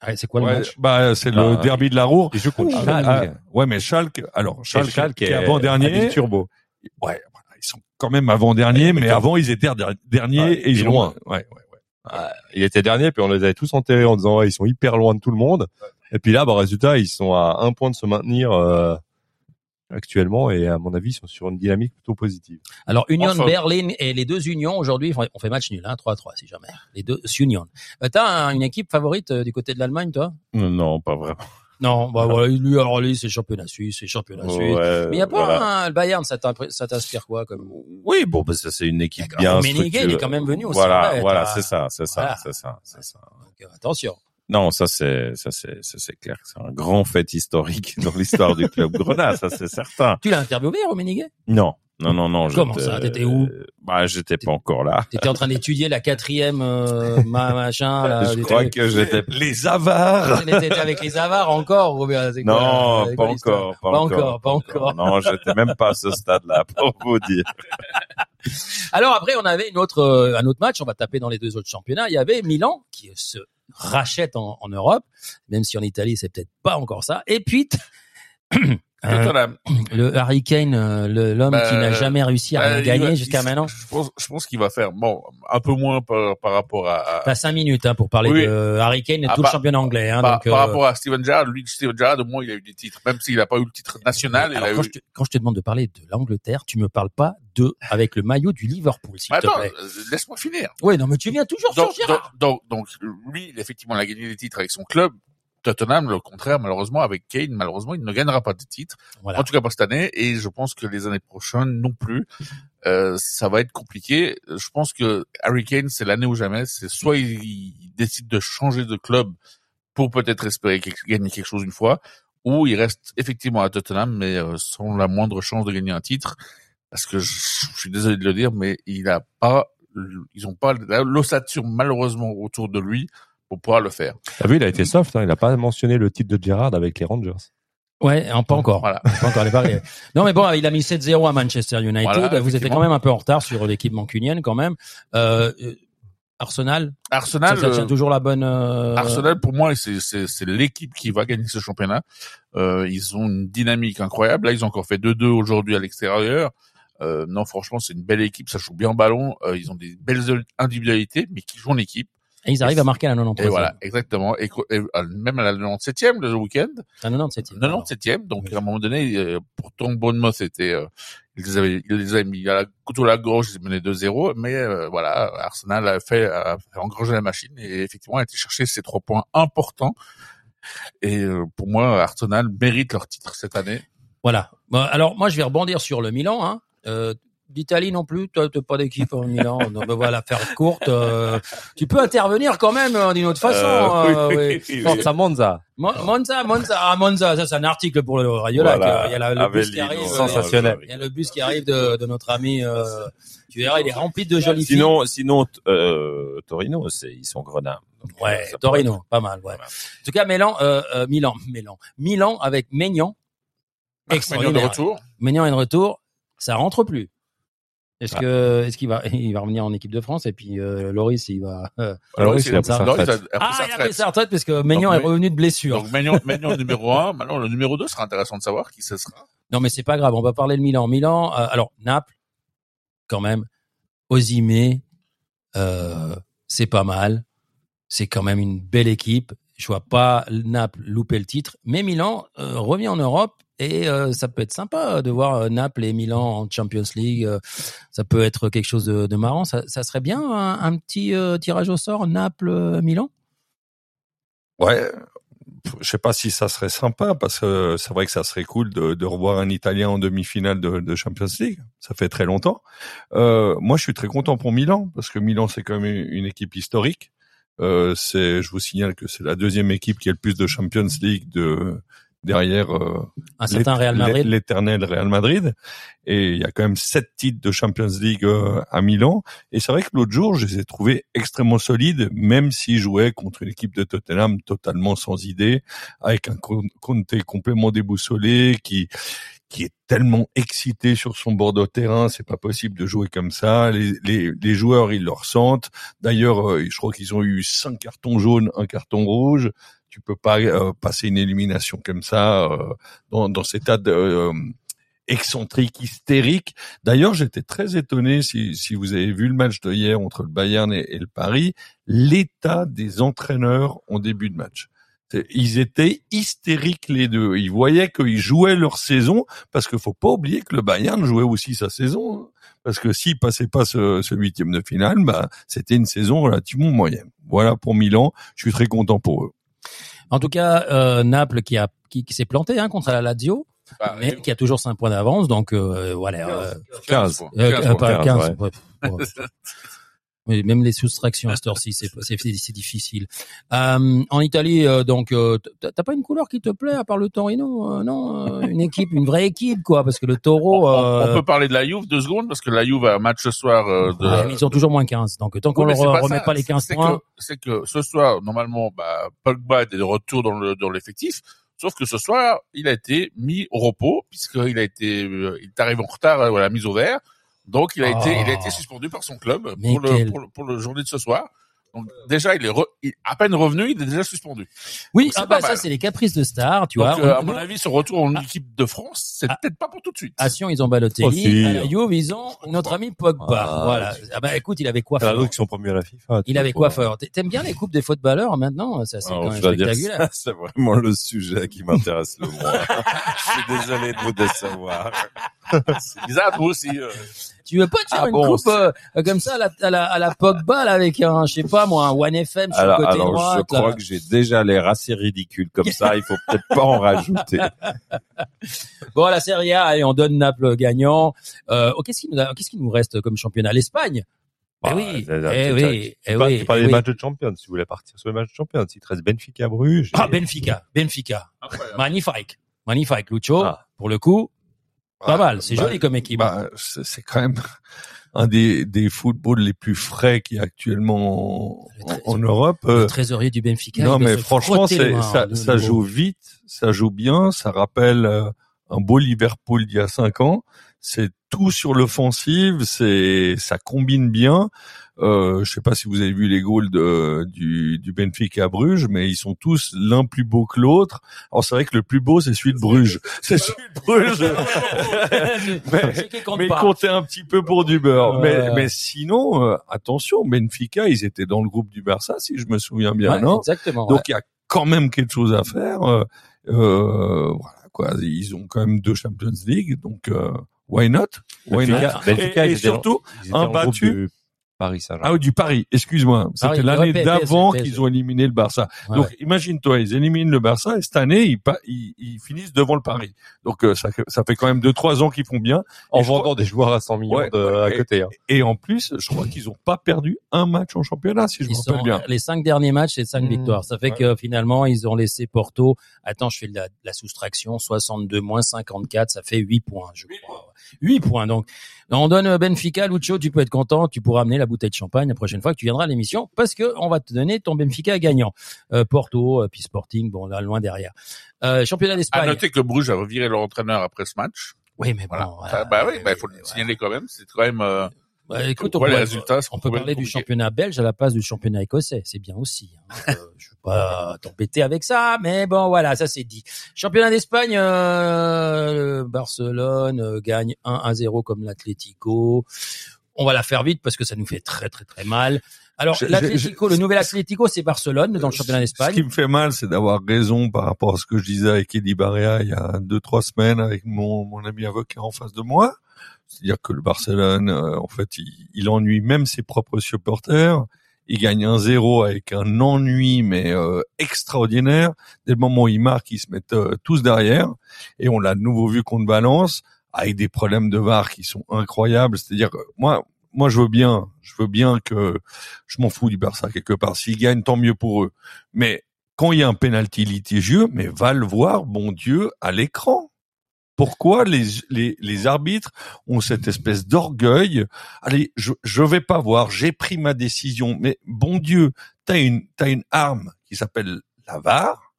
Ah, c'est quoi le Ouais, match? bah c'est le Ah, derby de la Roure. Joue contre Ah, Schalke. ah, ouais, mais Schalke, alors Et Schalke, Schalke qui est avant dernier. turbo. Ouais, ils sont quand même avant dernier, mais avant ils étaient der- derniers Ouais, et ils et ont loin. Ouais, ouais, ouais. Ah, il était dernier, puis on les avait tous enterrés en disant ouais, ils sont hyper loin de tout le monde. Et puis là, bah, résultat, ils sont à un point de se maintenir euh, actuellement, et à mon avis, ils sont sur une dynamique plutôt positive. Alors, Union Enfin. Berlin et les deux Unions, aujourd'hui, on fait match nul, hein, 3-3, si jamais. Les deux Union. Euh, T'as un- une équipe favorite euh, du côté de l'Allemagne, toi? Non, non, pas vraiment. Non, bah, voilà, lui, alors lui, c'est championnat suisse, c'est championnat suisse. Ouais, Mais il y a pas voilà. un, le Bayern, ça t'inspire quoi, comme? Oui, bon, bah, ça c'est une équipe bien structurée. il est quand même venu aussi, Voilà, ouais, voilà, c'est ça, c'est ça, Voilà. c'est ça, c'est ça. Donc, euh, attention. Non, ça c'est, ça c'est, ça c'est clair. que C'est un grand fait historique <laughs> dans l'histoire du club Grenat, ça c'est certain. Tu l'as interviewé, Rummenigge? Non, non, non, non. Comment ça? T'étais où? Bah, j'étais pas encore là. T'étais en train d'étudier la quatrième, euh, ma- machin, là. Je crois que j'étais. <laughs> Les avares. T'étais avec les avares encore, ou bien, quoi, Non, pas encore, pas Pas encore, encore, pas encore. Non, j'étais même pas à ce stade-là <laughs> pour vous dire. Alors après, on avait une autre, euh, un autre match. On va taper dans les deux autres championnats. Il y avait Milan qui se rachète en, en Europe, même si en Italie c'est peut-être pas encore ça. Et puis <clears throat> Euh, <clears throat> le Harry Kane, euh, l'homme Bah, qui n'a jamais réussi à Bah, gagner jusqu'à maintenant. Je pense, je pense qu'il va faire bon un peu moins par, par rapport à, à- T'as cinq minutes hein, pour parler Oui. de Harry Kane et Ah, tout bah, le championnat anglais. Hein, par, donc, par euh, rapport à Steven Gerrard. Lui, Steven Gerrard, au moins, il a eu des titres, même s'il n'a pas eu le titre national. il a quand, eu... je te, quand je te demande de parler de l'Angleterre, tu me parles pas de avec le maillot du Liverpool, s'il te plaît. laisse-moi finir. Oui, non, mais tu viens toujours Donc, sur donc, donc, donc, lui, effectivement, il a gagné des titres avec son club. Tottenham, le contraire, malheureusement, avec Kane, malheureusement, il ne gagnera pas de titres. Voilà. En tout cas, pas cette année. Et je pense que les années prochaines non plus. Euh, ça va être compliqué. Je pense que Harry Kane, c'est l'année ou jamais. C'est soit il, il décide de changer de club pour peut-être espérer gagner quelque chose une fois, ou il reste effectivement à Tottenham, mais euh, sans la moindre chance de gagner un titre. Parce que je, je suis désolé de le dire, mais il a pas, ils ont pas l'ossature malheureusement autour de lui pour pouvoir le faire. T'as vu, il a été soft, hein, il a pas mentionné le titre de Gerrard avec les Rangers. Ouais, pas encore. Voilà. Pas encore les paris. Non, mais bon, il a mis 7-0 à Manchester United. Voilà, Vous étiez quand même un peu en retard sur l'équipe mancunienne, quand même. Euh, euh, Arsenal, Arsenal, ça, ça tient euh, toujours la bonne. euh, Arsenal, pour moi, c'est l'équipe qui va gagner ce championnat. Euh, ils ont une dynamique incroyable. Là, ils ont encore fait 2-2 aujourd'hui à l'extérieur. Euh, non, franchement, c'est une belle équipe. Ça joue bien au ballon. Euh, ils ont des belles individualités, mais qui jouent en équipe. Et ils arrivent à marquer à la 93. Et voilà, exactement. Et, et, euh, même à la 97e le week-end, À 97. 97e. Donc à un moment donné, euh, pourtant Bournemouth était, euh, ils les avaient, ils les avaient mis à la couteau à la gorge, ils menaient 2-0. Mais euh, voilà, Arsenal a fait, a fait engranger la machine et effectivement a été chercher ces trois points importants. Et euh, pour moi, Arsenal mérite leur titre cette année. Voilà. Alors moi je vais rebondir sur le Milan. Hein. Euh, D'Italie non plus, toi t'as pas d'équipe au Milan. Donc ben voilà, faire courte. euh, tu peux intervenir quand même euh, d'une autre façon. <laughs> Euh, euh, oui, oui. oui, oui. Forza Monza. Mo- Monza, Monza, ah Monza, ça c'est un article pour le Radiola. Voilà. Il y a la- le bus qui arrive. Avellino, euh, Sensationnel. Il y a le bus qui arrive de, de notre ami. Euh, tu verras, il est rempli de jolies filles. Sinon, sinon, t- euh, Torino, c'est ils sont euh, Ouais, Torino, pas mal. Ouais. En tout cas, Milan, euh, euh, Milan, Milan, Milan avec Maignan, Maignan de retour. Maignan est de retour, ça rentre plus. Est-ce Ah. que est-ce qu'il va <laughs> il va revenir en équipe de France? Et puis euh, Loris il va euh, Alors, Loris, il a pris sa Loris retraite. a- a pris ah sa il a pris sa retraite parce que Maignan Donc, est revenu de blessure. Donc Magnon, Magnon numéro 1. Maintenant, le numéro 2 sera intéressant de savoir qui ce sera. Non mais c'est pas grave, on va parler de Milan. Milan, euh, alors Naples, quand même, Osimé, euh, c'est pas mal. C'est quand même une belle équipe. Je vois pas Naples louper le titre, mais Milan euh, revient en Europe et euh, ça peut être sympa de voir euh, Naples et Milan en Champions League. Ça peut être quelque chose de, marrant. Ça, serait bien un, petit tirage au sort Naples-Milan. Ouais, je sais pas si ça serait sympa parce que c'est vrai que ça serait cool de, revoir un Italien en demi-finale de, Champions League. Ça fait très longtemps. Moi, je suis très content pour Milan parce que Milan c'est quand même une équipe historique. Euh, c'est, je vous signale que c'est la deuxième équipe qui a le plus de Champions League de derrière euh, Un certain l'ét- Real Madrid. l'éternel Real Madrid. Et il y a quand même sept titres de Champions League euh, à Milan. Et c'est vrai que l'autre jour, je les ai trouvés extrêmement solides, même s'ils jouaient contre une équipe de Tottenham totalement sans idée, avec un Con- Conte complètement déboussolé, qui qui est tellement excité sur son bord de terrain, c'est pas possible de jouer comme ça. Les, les, les joueurs, ils le ressentent. D'ailleurs, euh, je crois qu'ils ont eu cinq cartons jaunes, un carton rouge. Tu peux pas euh, passer une élimination comme ça euh, dans, dans cet état de, euh, excentrique, hystérique. D'ailleurs, j'étais très étonné si, si vous avez vu le match de hier entre le Bayern et, et le Paris, l'état des entraîneurs en début de match. Ils étaient hystériques les deux. Ils voyaient qu'ils jouaient leur saison parce qu'il faut pas oublier que le Bayern jouait aussi sa saison. hein. Parce que s'ils passaient pas ce, ce huitième de finale, bah, c'était une saison relativement moyenne. Voilà pour Milan. Je suis très content pour eux. En tout cas, euh, Naples qui a qui, qui s'est planté hein, contre la Lazio, Bah, mais qui a toujours 5 points d'avance. Donc euh, voilà. euh, 15. Euh, points. 15 euh, points. pas 15, 15, ouais. <laughs> Oui, même les soustractions à cette heure-ci, c'est c'est c'est difficile. Euh, en Italie, euh, donc, euh, t'as pas une couleur qui te plaît à part le Torino euh, Non, euh, une équipe, une vraie équipe, quoi, parce que le Taureau. On, euh, on peut parler de la Juve deux secondes parce que la Juve a un match ce soir euh, de. ouais, ils ont toujours moins 15. Donc, tant qu'on Oui, leur remet ça. pas les 15 C'est points. que- C'est que, ce soir, normalement, bah, Pogba est de retour dans le dans l'effectif. Sauf que ce soir, il a été mis au repos puisqu'il a été, euh, il est arrivé en retard à la mise au vert. Donc, il a Oh. été, il a été suspendu par son club pour le, pour le pour le journée de ce soir. Donc déjà, il est re- il- à peine revenu, il est déjà suspendu. Oui, ah bah pas ça c'est les caprices de Star, tu Donc, vois. euh, à On- mon avis, son retour en équipe de France, c'est Ah. peut-être pas pour tout de suite. à Sion, ils ont Balotelli. Oh, à la Juve, ils ont notre ami Pogba. Ah, voilà. Ah bah écoute, il avait quoi Il y en a faire d'autres qui sont promus à la FIFA. Il avait quoi faire T'aimes bien les coupes des footballeurs maintenant? Ça c'est quand même spectaculaire. c'est vraiment le sujet qui m'intéresse le moins. <laughs> je suis désolé de vous décevoir. <laughs> C'est bizarre, toi aussi. euh. Tu veux pas te faire Ah une bon, coupe euh, comme ça à la, à la, à la Pogba là, avec un, je sais pas moi, un One FM sur Alors, le côté alors droit. je crois que j'ai déjà l'air assez ridicule comme ça. Il faut peut-être pas en rajouter. <laughs> Bon, la Serie A, allez, on donne Naples gagnant. Euh, oh, qu'est-ce qui nous, a- qu'est-ce qui nous reste comme championnat? L'Espagne? Eh Bah, oui, c'est- c'est- eh oui, Tu eh parles- oui, tu parlais eh des oui. matchs de Champions. Si vous voulez partir sur les matchs de Champions, il te reste Benfica Bruges. Ah, Benfica, Benfica. Magnifique. Magnifique, Lucho. Ah. Pour le coup, pas mal. C'est bah, joli comme équipe. Bah, c'est quand même <laughs> un des, des footballs les plus frais qu'il y a actuellement Le en, Europe. le Euh, trésorier du Benfica. non, mais franchement, ça, de ça joue vite, ça joue bien, ça rappelle euh, un beau Liverpool d'il y a cinq ans. C'est tout sur l'offensive, c'est, ça combine bien. Euh, je sais pas si vous avez vu les goals de, du, du Benfica à Bruges, mais ils sont tous l'un plus beau que l'autre. Alors c'est vrai que le plus beau, c'est celui de Bruges. C'est celui de Bruges. <laughs> mais, mais comptez un petit peu pour du beurre. Mais, mais sinon, euh, attention, Benfica, ils étaient dans le groupe du Barça, si je me souviens bien, Ouais, non? Exactement. Donc il y a quand même quelque chose à faire. Euh, euh, voilà quoi, ils ont quand même deux Champions League, donc euh, why not? Why not? Benfica, Et, et surtout groupe battu. Du Paris Saint-Germain. ah oui, du Paris, excuse-moi, Paris, c'était l'année d'avant qu'ils ont éliminé le Barça. Ouais. Donc imagine-toi, ils éliminent le Barça et cette année ils, pa- ils, ils finissent devant le Paris. Donc euh, ça, ça fait quand même deux trois ans qu'ils font bien. en Et je crois- vendant des joueurs à 100 millions Ouais, de, ouais, à côté. Hein. Et en plus, je crois qu'ils ont pas perdu un match en championnat, si je me rappelle bien. les cinq derniers matchs, c'est cinq Mmh. victoires. Ça fait Ouais. que finalement, ils ont laissé Porto. Attends, je fais la, soustraction. 62 moins 54, ça fait 8 points, je crois. 8 points. Donc, on donne euh, Benfica, Lucho, tu peux être content. Tu pourras amener la bouteille de champagne la prochaine fois que tu viendras à l'émission parce que on va te donner ton Benfica gagnant. Euh, Porto, euh, puis Sporting, bon, là, loin derrière. Euh, championnat À d'Espagne. noter que Bruges a reviré leur entraîneur après ce match. Oui, mais Voilà. bon. Ça, voilà. bah oui, bah, il faut le signaler quand même. C'est quand même. Euh, Bah, écoute, on ouais, peut, on parler du championnat belge à la place du championnat écossais. C'est bien aussi. Hein. <laughs> Euh, je vais pas t'embêter avec ça, mais bon, voilà, ça c'est dit. Championnat d'Espagne, euh, Barcelone gagne 1 à 0 comme l'Atlético. On va la faire vite parce que ça nous fait très très très mal. Alors l'Atlético, le nouvel Atlético, c'est Barcelone dans le championnat Ce qui d'Espagne. me fait mal, c'est d'avoir raison par rapport à ce que je disais avec Eddie Barrea il y a deux, trois semaines avec mon, mon ami avocat en face de moi. C'est-à-dire que le Barcelone, euh, en fait, il, il ennuie même ses propres supporters. Il gagne un zéro avec un ennui, mais euh, extraordinaire. Dès le moment où il marque, ils se mettent euh, tous derrière. Et on l'a de nouveau vu contre Balance, avec des problèmes de VAR qui sont incroyables. C'est-à-dire que moi, moi, je veux bien, je veux bien que je m'en fous du Barça quelque part. S'ils gagnent, tant mieux pour eux. Mais quand il y a un penalty litigieux, mais va le voir, bon Dieu, à l'écran. Pourquoi les, les, les arbitres ont cette espèce d'orgueil? Allez, je je vais pas voir, j'ai pris ma décision, mais bon Dieu, t'as une t'as une arme qui s'appelle la VAR,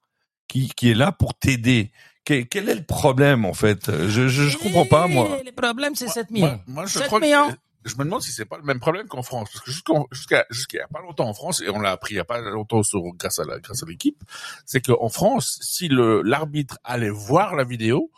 qui qui est là pour t'aider. Quel, quel est le problème en fait? Je je, je comprends pas moi. Le problème, c'est 7 Moi, millions? moi, je 7 crois que- millions. je me demande si c'est pas le même problème qu'en France, parce que jusqu'à jusqu'à il y a pas longtemps en France, et on l'a appris il y a pas longtemps sur, grâce à la grâce à l'équipe, c'est qu'en France, si le l'arbitre allait voir la vidéo,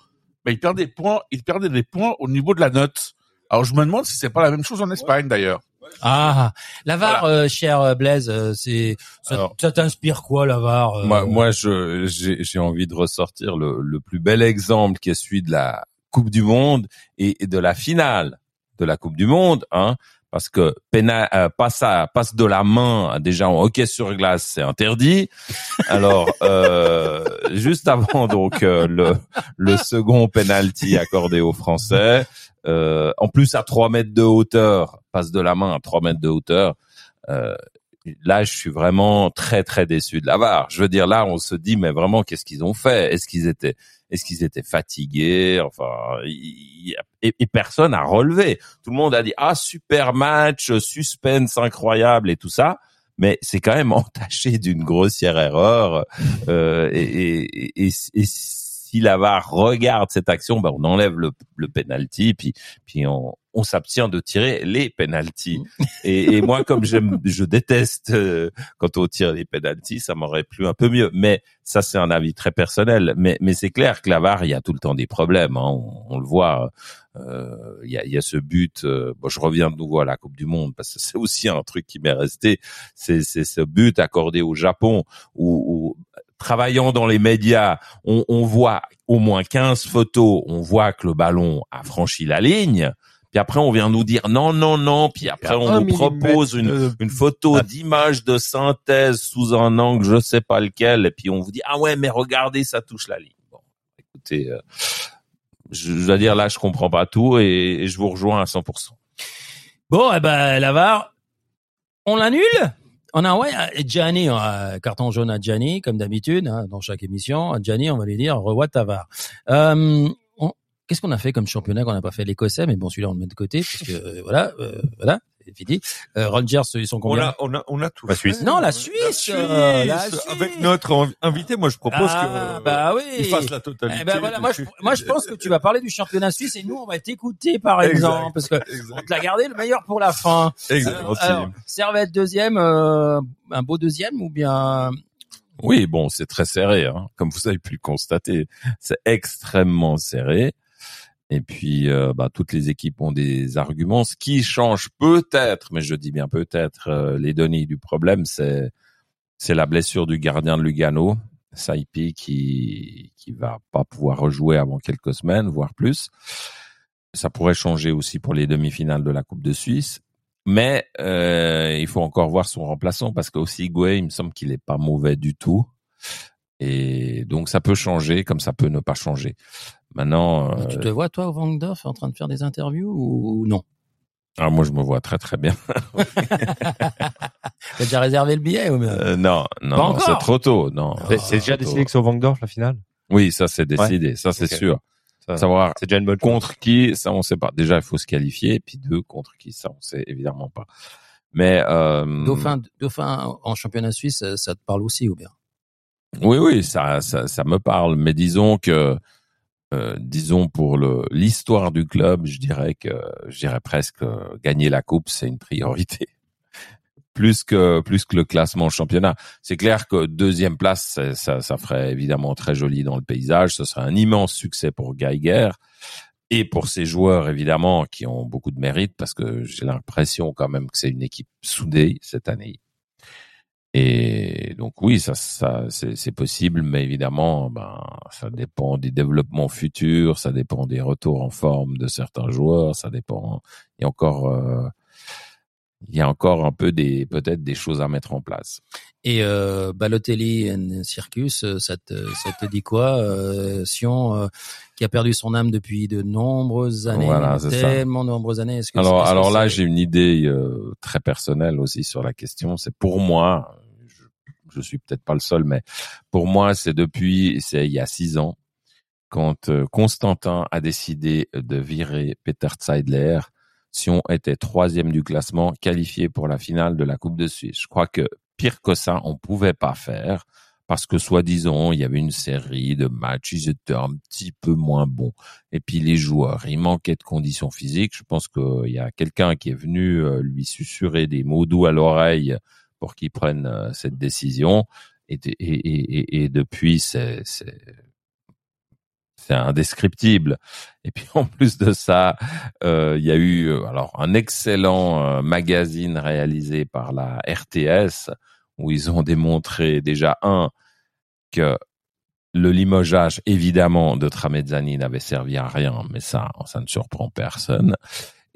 ben il perdait des points, il perdait des points au niveau de la note. Alors je me demande si c'est pas la même chose en Espagne d'ailleurs. Ah, la VAR, euh, cher euh, Blaise, euh, c'est ça, Alors- ça t'inspire quoi la VAR euh, Moi, moi, je j'ai j'ai envie de ressortir le, le plus bel exemple qui est celui de la Coupe du Monde et, et de la finale de la Coupe du Monde, hein, parce que pénal, euh, passe à, passe de la main déjà en hockey sur glace, c'est interdit. Alors euh, <laughs> juste avant donc euh, le le second penalty accordé aux Français, euh, en plus à 3 mètres de hauteur, passe de la main à 3 mètres de hauteur. Euh, là, je suis vraiment très très déçu de la VAR. Je veux dire, là, on se dit, mais vraiment, qu'est-ce qu'ils ont fait? Est-ce qu'ils étaient, est-ce qu'ils étaient fatigués? Enfin, il- il- et, personne a relevé. Tout le monde a dit, ah super match, suspense incroyable et tout ça. Mais c'est quand même <laughs> entaché d'une grossière erreur. Euh, et, et- et si la VAR regarde cette action, ben on enlève le, le penalty, puis puis on, on s'abstient de tirer les penalties. Et, et moi, comme j'aime, <laughs> je déteste euh, quand on tire les penalties, ça m'aurait plu un peu mieux. Mais ça, c'est un avis très personnel. Mais mais c'est clair que la VAR, il y a tout le temps des problèmes. hein. On, on le voit. Euh, Il y, a, il y a ce but. euh, bon, je reviens de nouveau à la Coupe du Monde parce que c'est aussi un truc qui m'est resté. C'est c'est ce but accordé au Japon où, où travaillant dans les médias, on, on voit au moins 15 photos, on voit que le ballon a franchi la ligne. Puis après, on vient nous dire non, non, non. Puis après, on un nous propose une, de- une photo d'image de synthèse sous un angle, je sais pas lequel. Et puis on vous dit ah ouais, mais regardez, ça touche la ligne. Bon, écoutez, euh, je, je dois dire là, je comprends pas tout et, et je vous rejoins à 100%. Bon, eh ben, la VAR, on l'annule? On a ouais Gianni, euh, carton jaune à Gianni comme d'habitude hein, dans chaque émission. À Gianni, on va lui dire revois ta VAR. Euh, Qu'est-ce qu'on a fait comme championnat qu'on n'a pas fait l'écossais? Mais bon, celui-là on le met de côté parce que euh, voilà, euh, voilà, fini. Euh, Rangers, ils sont On combien a, on a, on a tout. La. Suisse. Non, la Suisse, euh, la Suisse. Avec notre invité, moi, je propose Ah, que bah oui. il fasse la totalité. Eh ben voilà, moi je, dessus. moi je pense que tu vas parler du championnat suisse et nous on va t'écouter par Exact. exemple parce que on te l'a gardé le meilleur pour la fin. Exact. Alors, alors, Servette deuxième, euh, un beau deuxième ou bien Oui, bon, c'est très serré, hein, comme vous avez pu le constater. C'est extrêmement serré. Et puis, euh, bah, toutes les équipes ont des arguments. Ce qui change peut-être, mais je dis bien peut-être, euh, les données du problème, c'est c'est la blessure du gardien de Lugano, Saipi, qui qui va pas pouvoir rejouer avant quelques semaines, voire plus. Ça pourrait changer aussi pour les demi-finales de la Coupe de Suisse. Mais euh, il faut encore voir son remplaçant parce qu'aussi Gouet, il me semble qu'il est pas mauvais du tout. Et donc ça peut changer comme ça peut ne pas changer. Maintenant, euh, tu te vois toi au Vangdorf en train de faire des interviews ou non? Ah, moi je me vois très très bien. <laughs> T'as déjà réservé le billet ou bien? Euh, non, non, non, encore c'est trop tôt. Non, C'est- c'est déjà décidé que c'est au Vangdorf la finale? Oui, ça c'est décidé, ça c'est sûr. Ça, Savoir C'est déjà une bonne chose. contre qui, ça on sait pas. Déjà il faut se qualifier, puis deux contre qui, ça on sait évidemment pas. Mais euh, Dauphin, Dauphin en championnat suisse, ça- ça te parle aussi ou bien? Oui, oui, ça, ça, ça me parle. Mais disons que, euh, disons pour l'histoire du club, je dirais que, je dirais presque euh, gagner la coupe, c'est une priorité. <laughs> Plus que plus que le classement championnat. C'est clair que deuxième place, ça, ça ferait évidemment très joli dans le paysage. Ce serait un immense succès pour Geiger et pour ses joueurs évidemment qui ont beaucoup de mérite parce que j'ai l'impression quand même que c'est une équipe soudée cette année. Et donc oui, ça, ça c'est possible, mais évidemment, ben ça dépend des développements futurs, ça dépend des retours en forme de certains joueurs, ça dépend. Il y a encore, euh, il y a encore un peu des peut-être des choses à mettre en place. Et euh, Balotelli and Circus, ça te, ça te dit quoi euh, Sion, euh, qui a perdu son âme depuis de nombreuses années, Voilà, c'est ça. tellement de nombreuses années. Que Alors, là, j'ai une idée euh, très personnelle aussi sur la question. C'est pour moi, je, suis peut-être pas le seul, mais pour moi, c'est depuis, c'est il y a six ans, quand euh, Constantin a décidé de virer Peter Zeidler. Sion était troisième du classement, qualifié pour la finale de la Coupe de Suisse. Je crois que pire que ça, on pouvait pas faire parce que soi-disant, il y avait une série de matchs, ils étaient un petit peu moins bons. Et puis les joueurs, il manquait de conditions physiques. Je pense qu'il y a quelqu'un qui est venu euh, lui susurrer des mots doux à l'oreille pour qu'il prenne euh, cette décision. Et, et, et, et, depuis, c'est c'est c'est indescriptible. Et puis <laughs> en plus de ça, euh, il y a eu euh, alors un excellent euh, magazine réalisé par la RTS où ils ont démontré déjà un que le limogeage, évidemment, de Tramezzani n'avait servi à rien, mais ça, ça ne surprend personne.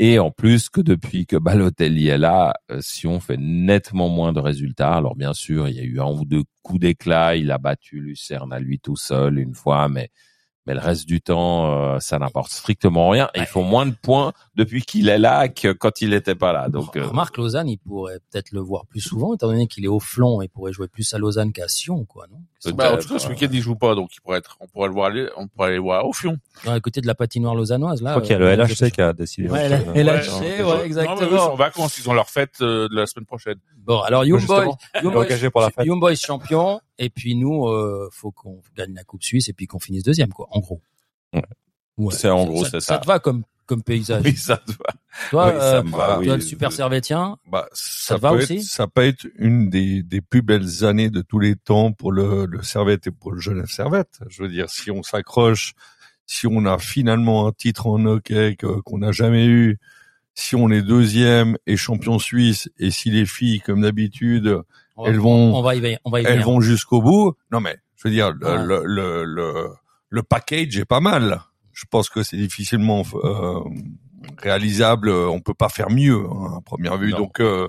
Et en plus que depuis que Balotelli est là, euh, Sion fait nettement moins de résultats. Alors bien sûr, il y a eu un ou deux coups d'éclat. Il a battu Lucerne à lui tout seul une fois, mais mais le reste du temps, euh, ça n'apporte strictement rien. Et ils font moins de points depuis qu'il est là que quand il n'était pas là. Donc euh, Remarque Lausanne, il pourrait peut-être le voir plus souvent, étant donné qu'il est au flanc et pourrait jouer plus à Lausanne qu'à Sion, quoi, non? Bah, en tout cas, ce euh, week-end, il joue pas, donc il pourrait être, on pourrait le voir aller, on pourrait aller voir au fion. À côté de la patinoire lausannoise, là. A euh, le LHC qui a décidé. Ouais. LHC, Ouais, ouais, Non, mais eux, ils sont exactement. en vacances, ils ont leur fête euh, de la semaine prochaine. Bon, alors Young Boys. Young Boys champion Et puis nous, euh, faut qu'on gagne la Coupe Suisse et puis qu'on finisse deuxième, quoi. En gros. Ouais. Ouais. C'est en gros, c'est Ça ça. te va comme comme paysage. Oui, ça te va. Toi, oui, ça euh, me va, toi, oui. le super servétien. Bah, ça, te va aussi être, ça peut être une des, des plus belles années de tous les temps pour le, le Servette et pour le Genève Servette. Je veux dire, si on s'accroche, si on a finalement un titre en hockey qu'on n'a jamais eu, si on est deuxième et champion suisse, et si les filles, comme d'habitude, On elles vont, on va y venir. On va y elles venir. vont jusqu'au bout. Non mais, je veux dire, le, le, le, le, le package est pas mal. Je pense que c'est difficilement euh, réalisable. On peut pas faire mieux hein, à première vue. Non. Donc, euh,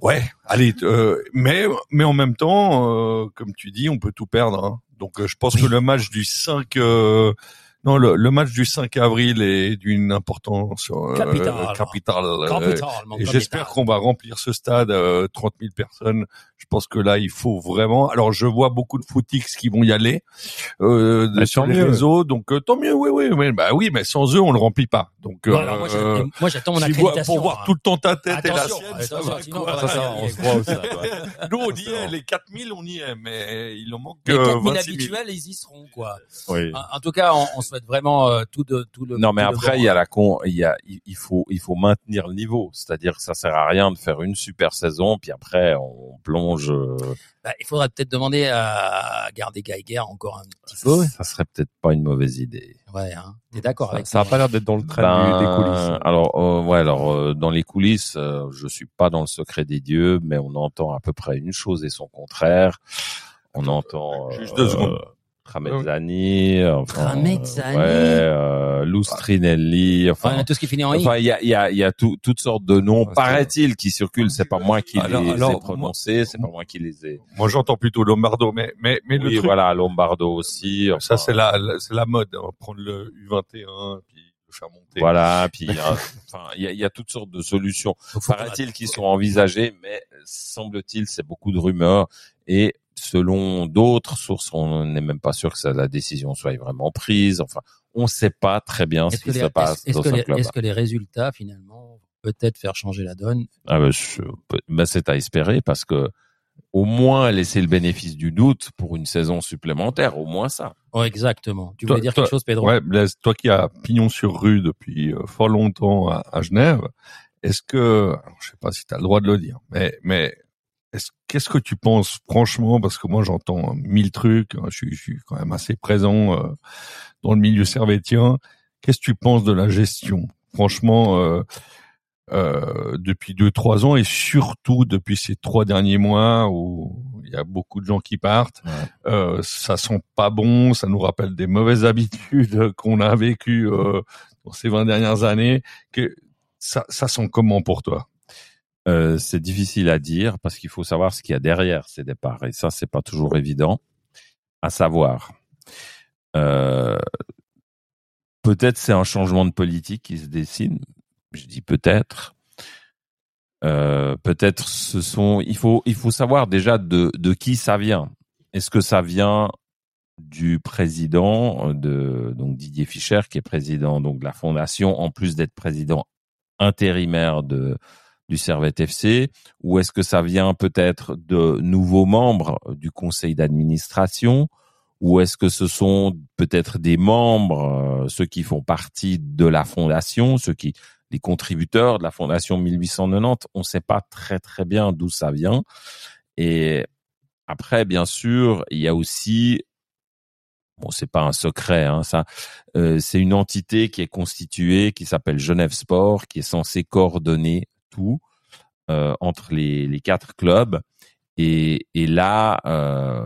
ouais, allez. euh, mais mais en même temps, euh, comme tu dis, on peut tout perdre. hein. Donc, euh, je pense Oui. que le match du 5 euh, non, le, le match du 5 avril est d'une importance euh, Capitale. capitale. euh, j'espère qu'on va remplir ce stade, euh, 30 000 personnes. Je pense que là, il faut vraiment. Alors, je vois beaucoup de footix qui vont y aller euh, Bah, sur les mieux. réseaux, donc euh, tant mieux. Oui, oui, oui. Bah oui, mais sans eux, on le remplit pas. Donc, Bon, euh, alors moi, euh, moi, j'attends mon accréditation. pour voir hein. tout le temps ta tête Attention, et la sienne, sinon, Ça, ça, on se aussi. <laughs> Nous, on y est. Les 4000, on y est, mais il en manque Les euh, 4000 26 000. habituels, ils y seront, quoi. Oui. En, en tout cas, on, on souhaite vraiment euh, tout de tout le. Non, mais après, il y a la con, il y a, il il faut, il faut maintenir le niveau. C'est-à-dire que ça sert à rien de faire une super saison, puis après, on plonge. Euh, Bah, il faudrait peut-être demander à garder Geiger encore un petit peu. Ça serait peut-être pas une mauvaise idée. Ouais, hein. T'es d'accord Ça, avec ça a moi pas l'air d'être dans le train Ben, des coulisses. Alors, euh, ouais, alors euh, dans les coulisses, euh, je suis pas dans le secret des dieux, mais on entend à peu près une chose et son contraire. On entend euh, juste deux secondes. Tramezzani, enfin, Tramezzani. euh, ouais, euh, Lustrinelli, enfin, Ouais, tout ce qui finit en i. Enfin, il y a, il y a, il y a tout- toutes sortes de noms, Ouais, paraît-il, qui circulent. C'est pas moi qui Alors- les alors, ai prononcés, c'est pas moi qui les ai. Moi, j'entends plutôt Lombardo, mais mais mais le truc, voilà, Lombardo aussi. ça c'est la, la- c'est la mode. hein, prendre le U21 puis le faire monter. Voilà, puis il y a- enfin, il y a, il y a toutes sortes de solutions. Paraît-il qu'ils sont envisagés, mais semble-t-il, c'est beaucoup de rumeurs. Et selon d'autres sources, on n'est même pas sûr que ça, la décision soit vraiment prise. Enfin, on ne sait pas très bien ce qui que, se passe est-ce dans que ce les- club. est-ce que les résultats finalement vont peut-être faire changer la donne? Ah ben, je- ben, c'est à espérer parce que au moins laisser le bénéfice du doute pour une saison supplémentaire, au moins ça. Oh, exactement. Tu Toi- voulais dire toi- quelque chose, Pedro? Ouais, Blaise, toi qui as pignon sur rue depuis euh, fort longtemps à, à Genève, est-ce que, je sais pas si tu as le droit de le dire, mais qu'est-ce que tu penses franchement parce que moi j'entends mille trucs, hein, je, suis- je suis quand même assez présent euh, dans le milieu servétien. Qu'est-ce que tu penses de la gestion? Franchement, euh, euh, depuis deux trois ans et surtout depuis ces trois derniers mois où il y a beaucoup de gens qui partent, euh, ça sent pas bon, ça nous rappelle des mauvaises <laughs> habitudes qu'on a vécues euh, dans ces 20 dernières années. Que ça, ça sent comment pour toi? Euh, c'est difficile à dire parce qu'il faut savoir ce qu'il y a derrière ces départs et ça c'est pas toujours évident. À savoir, euh, peut-être c'est un changement de politique qui se dessine. Je dis peut-être. Euh, peut-être ce sont. Il faut il faut savoir déjà de de qui ça vient. Est-ce que ça vient du président de donc Didier Fischer qui est président donc de la fondation en plus d'être président intérimaire de du Servette FC ou est-ce que ça vient peut-être de nouveaux membres du conseil d'administration ou est-ce que ce sont peut-être des membres, euh, ceux qui font partie de la fondation, ceux qui les contributeurs de la fondation 1890, on ne sait pas très très bien d'où ça vient. Et après, bien sûr, il y a aussi, bon, c'est pas un secret, hein, ça, euh, c'est une entité qui est constituée, qui s'appelle Genève Sport, qui est censée coordonner tout euh, entre les, les quatre clubs. Et, et là, euh,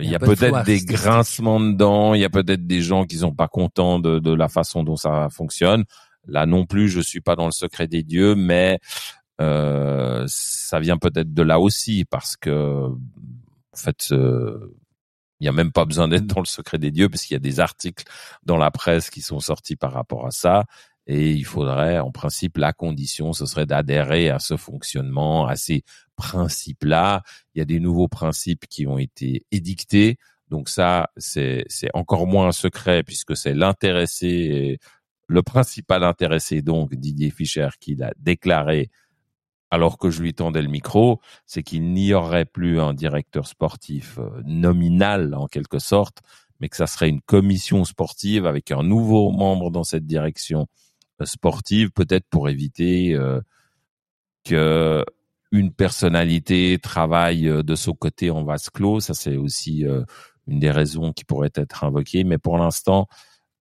il y a, de peut-être des grincements dedans, il y a peut-être des gens qui sont pas contents de, de la façon dont ça fonctionne. Là non plus, je suis pas dans le secret des dieux, mais euh, ça vient peut-être de là aussi parce que en fait, euh, il y a même pas besoin d'être dans le secret des dieux parce qu'il y a des articles dans la presse qui sont sortis par rapport à ça. Et il faudrait, en principe, la condition, ce serait d'adhérer à ce fonctionnement, à ces principes-là. Il y a des nouveaux principes qui ont été édictés. Donc ça, c'est encore moins un secret puisque c'est l'intéressé, le principal intéressé, donc Didier Fischer, qui l'a déclaré alors que je lui tendais le micro, c'est qu'il n'y aurait plus un directeur sportif euh, nominal en quelque sorte, mais que ça serait une commission sportive avec un nouveau membre dans cette direction sportive, peut-être pour éviter euh, que une personnalité travaille euh, de son côté en vase clos. Ça, c'est aussi euh, une des raisons qui pourrait être invoquée. Mais pour l'instant,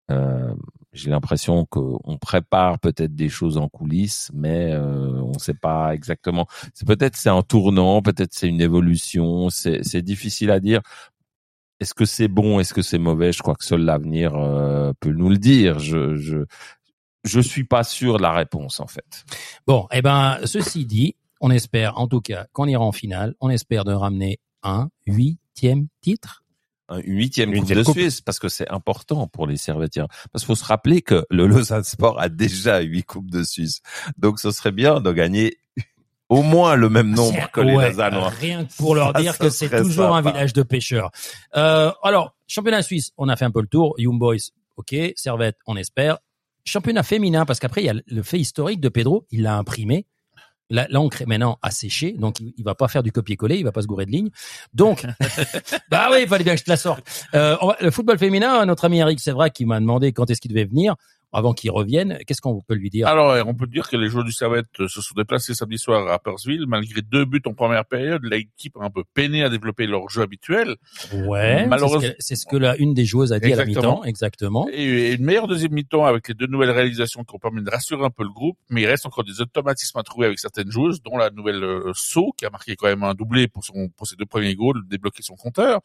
euh, j'ai l'impression qu'on prépare peut-être des choses en coulisses, mais on ne sait pas exactement. C'est peut-être c'est un tournant, peut-être c'est une évolution. C'est difficile à dire. Est-ce que c'est bon, est-ce que c'est mauvais? Je crois que seul l'avenir peut nous le dire. Je je suis pas sûr de la réponse en fait. Bon, eh ben, ceci dit, on espère en tout cas qu'on ira en finale. On espère de ramener un huitième titre. Un- huitième Une coupe huitième de coupe. Suisse parce que c'est important pour les Servetiens. Parce qu'il faut se rappeler que le Lausanne Sport a déjà huit coupes de Suisse. Donc ce serait bien de gagner au moins le même nombre C'est- que les ouais, Lausannois. Rien que pour leur Ça, dire ça que c'est toujours un village de pêcheurs. Euh, alors, championnat suisse, on a fait un peu le tour. Young Boys, ok. Servette, on espère. Championnat féminin, parce qu'après, il y a le fait historique de Pedro. Il l'a imprimé. L'encre est maintenant à sécher, donc il, il va pas faire du copier-coller, il va pas se gourer de ligne. Donc, <laughs> bah oui, il fallait bien que je te la sorte. Euh, va- le football féminin, notre ami Eric Sevra qui m'a demandé quand est-ce qu'il devait venir avant qu'il revienne. Qu'est-ce qu'on peut lui dire? Alors, on peut dire que les joueurs du Servette se sont déplacés samedi soir à Purcellville. Malgré deux buts en première période, l'équipe a un peu peiné à développer leur jeu habituel. Ouais, malheureusement- c'est ce que- ce que la une des joueuses a dit à la mi-temps, exactement. Et une meilleure deuxième mi-temps avec les deux nouvelles réalisations qui ont permis de rassurer un peu le groupe. Mais il reste encore des automatismes à trouver avec certaines joueuses, dont la nouvelle euh, qui a marqué quand même un doublé pour, son, pour ses deux premiers goals, débloquer son compteur.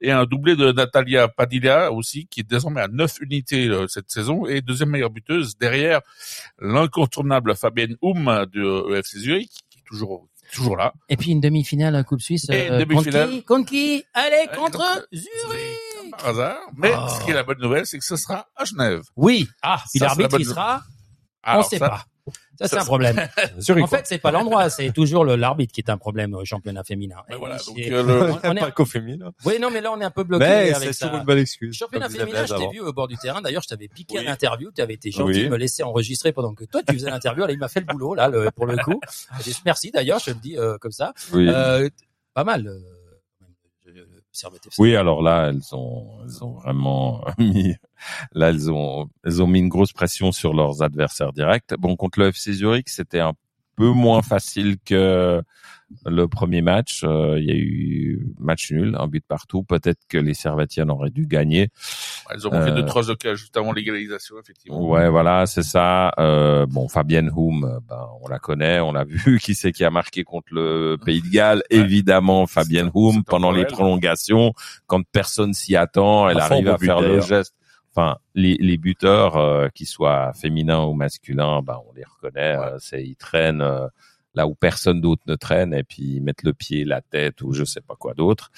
Et un doublé de Natalia Padilla aussi, qui est désormais à 9 unités euh, cette saison. Et deuxième meilleure buteuse derrière l'incontournable Fabienne Houm de euh, EFC Zurich, qui est toujours, toujours là. Et puis une demi-finale à Coupe Suisse. Et euh, demi-finale. Contre qui? Contre qui? Allez, Euh, contre contre Zurich Par hasard. Mais Oh. ce qui est la bonne nouvelle, c'est que ce sera à Genève. Oui. Ah, la l'arbitre, bonne il sera On Alors, sait ça- pas. Ça, c'est un problème. <laughs> En fait, c'est pas l'endroit, c'est toujours le- l'arbitre qui est un problème au championnat féminin. Mais Et voilà, oui, donc, c'est- euh, le- on- on <laughs> est- pas qu'au féminin. Oui, non, mais là, on est un peu bloqué Mais c'est toujours une bonne excuse. Championnat féminin, je t'ai vu au bord du terrain. D'ailleurs, je t'avais piqué Oui. à l'interview. Tu avais été gentil Oui. de me laisser enregistrer pendant que toi, tu faisais l'interview. Là, il m'a fait le boulot, là, le- pour le coup. <laughs> Merci d'ailleurs, je te le dis euh, comme ça. Oui. Euh, pas mal. Oui, alors là, elles ont, elles ont vraiment <laughs> mis, là, elles ont, elles ont mis une grosse pression sur leurs adversaires directs. Bon, contre le FC Zurich, c'était un peu moins facile que le premier match. Euh, il y a eu match nul, un but partout. Peut-être que les Servetiennes auraient dû gagner. Elles ont manqué Euh, de trois occasions juste avant l'égalisation, effectivement. Ouais, voilà, c'est ça. Euh, bon, Fabienne Houm, euh, ben, on la connaît, on l'a vu. <laughs> Qui c'est qui a marqué contre le Pays de Galles? Évidemment, Fabienne Houm. Pendant les prolongations, quand personne s'y attend, elle arrive à faire le geste. Enfin, les, les buteurs, euh, qu'ils soient féminins ou masculins, ben, on les reconnaît. euh, c'est ils traînent euh, là où personne d'autre ne traîne, et puis ils mettent le pied, la tête ou je sais pas quoi d'autre.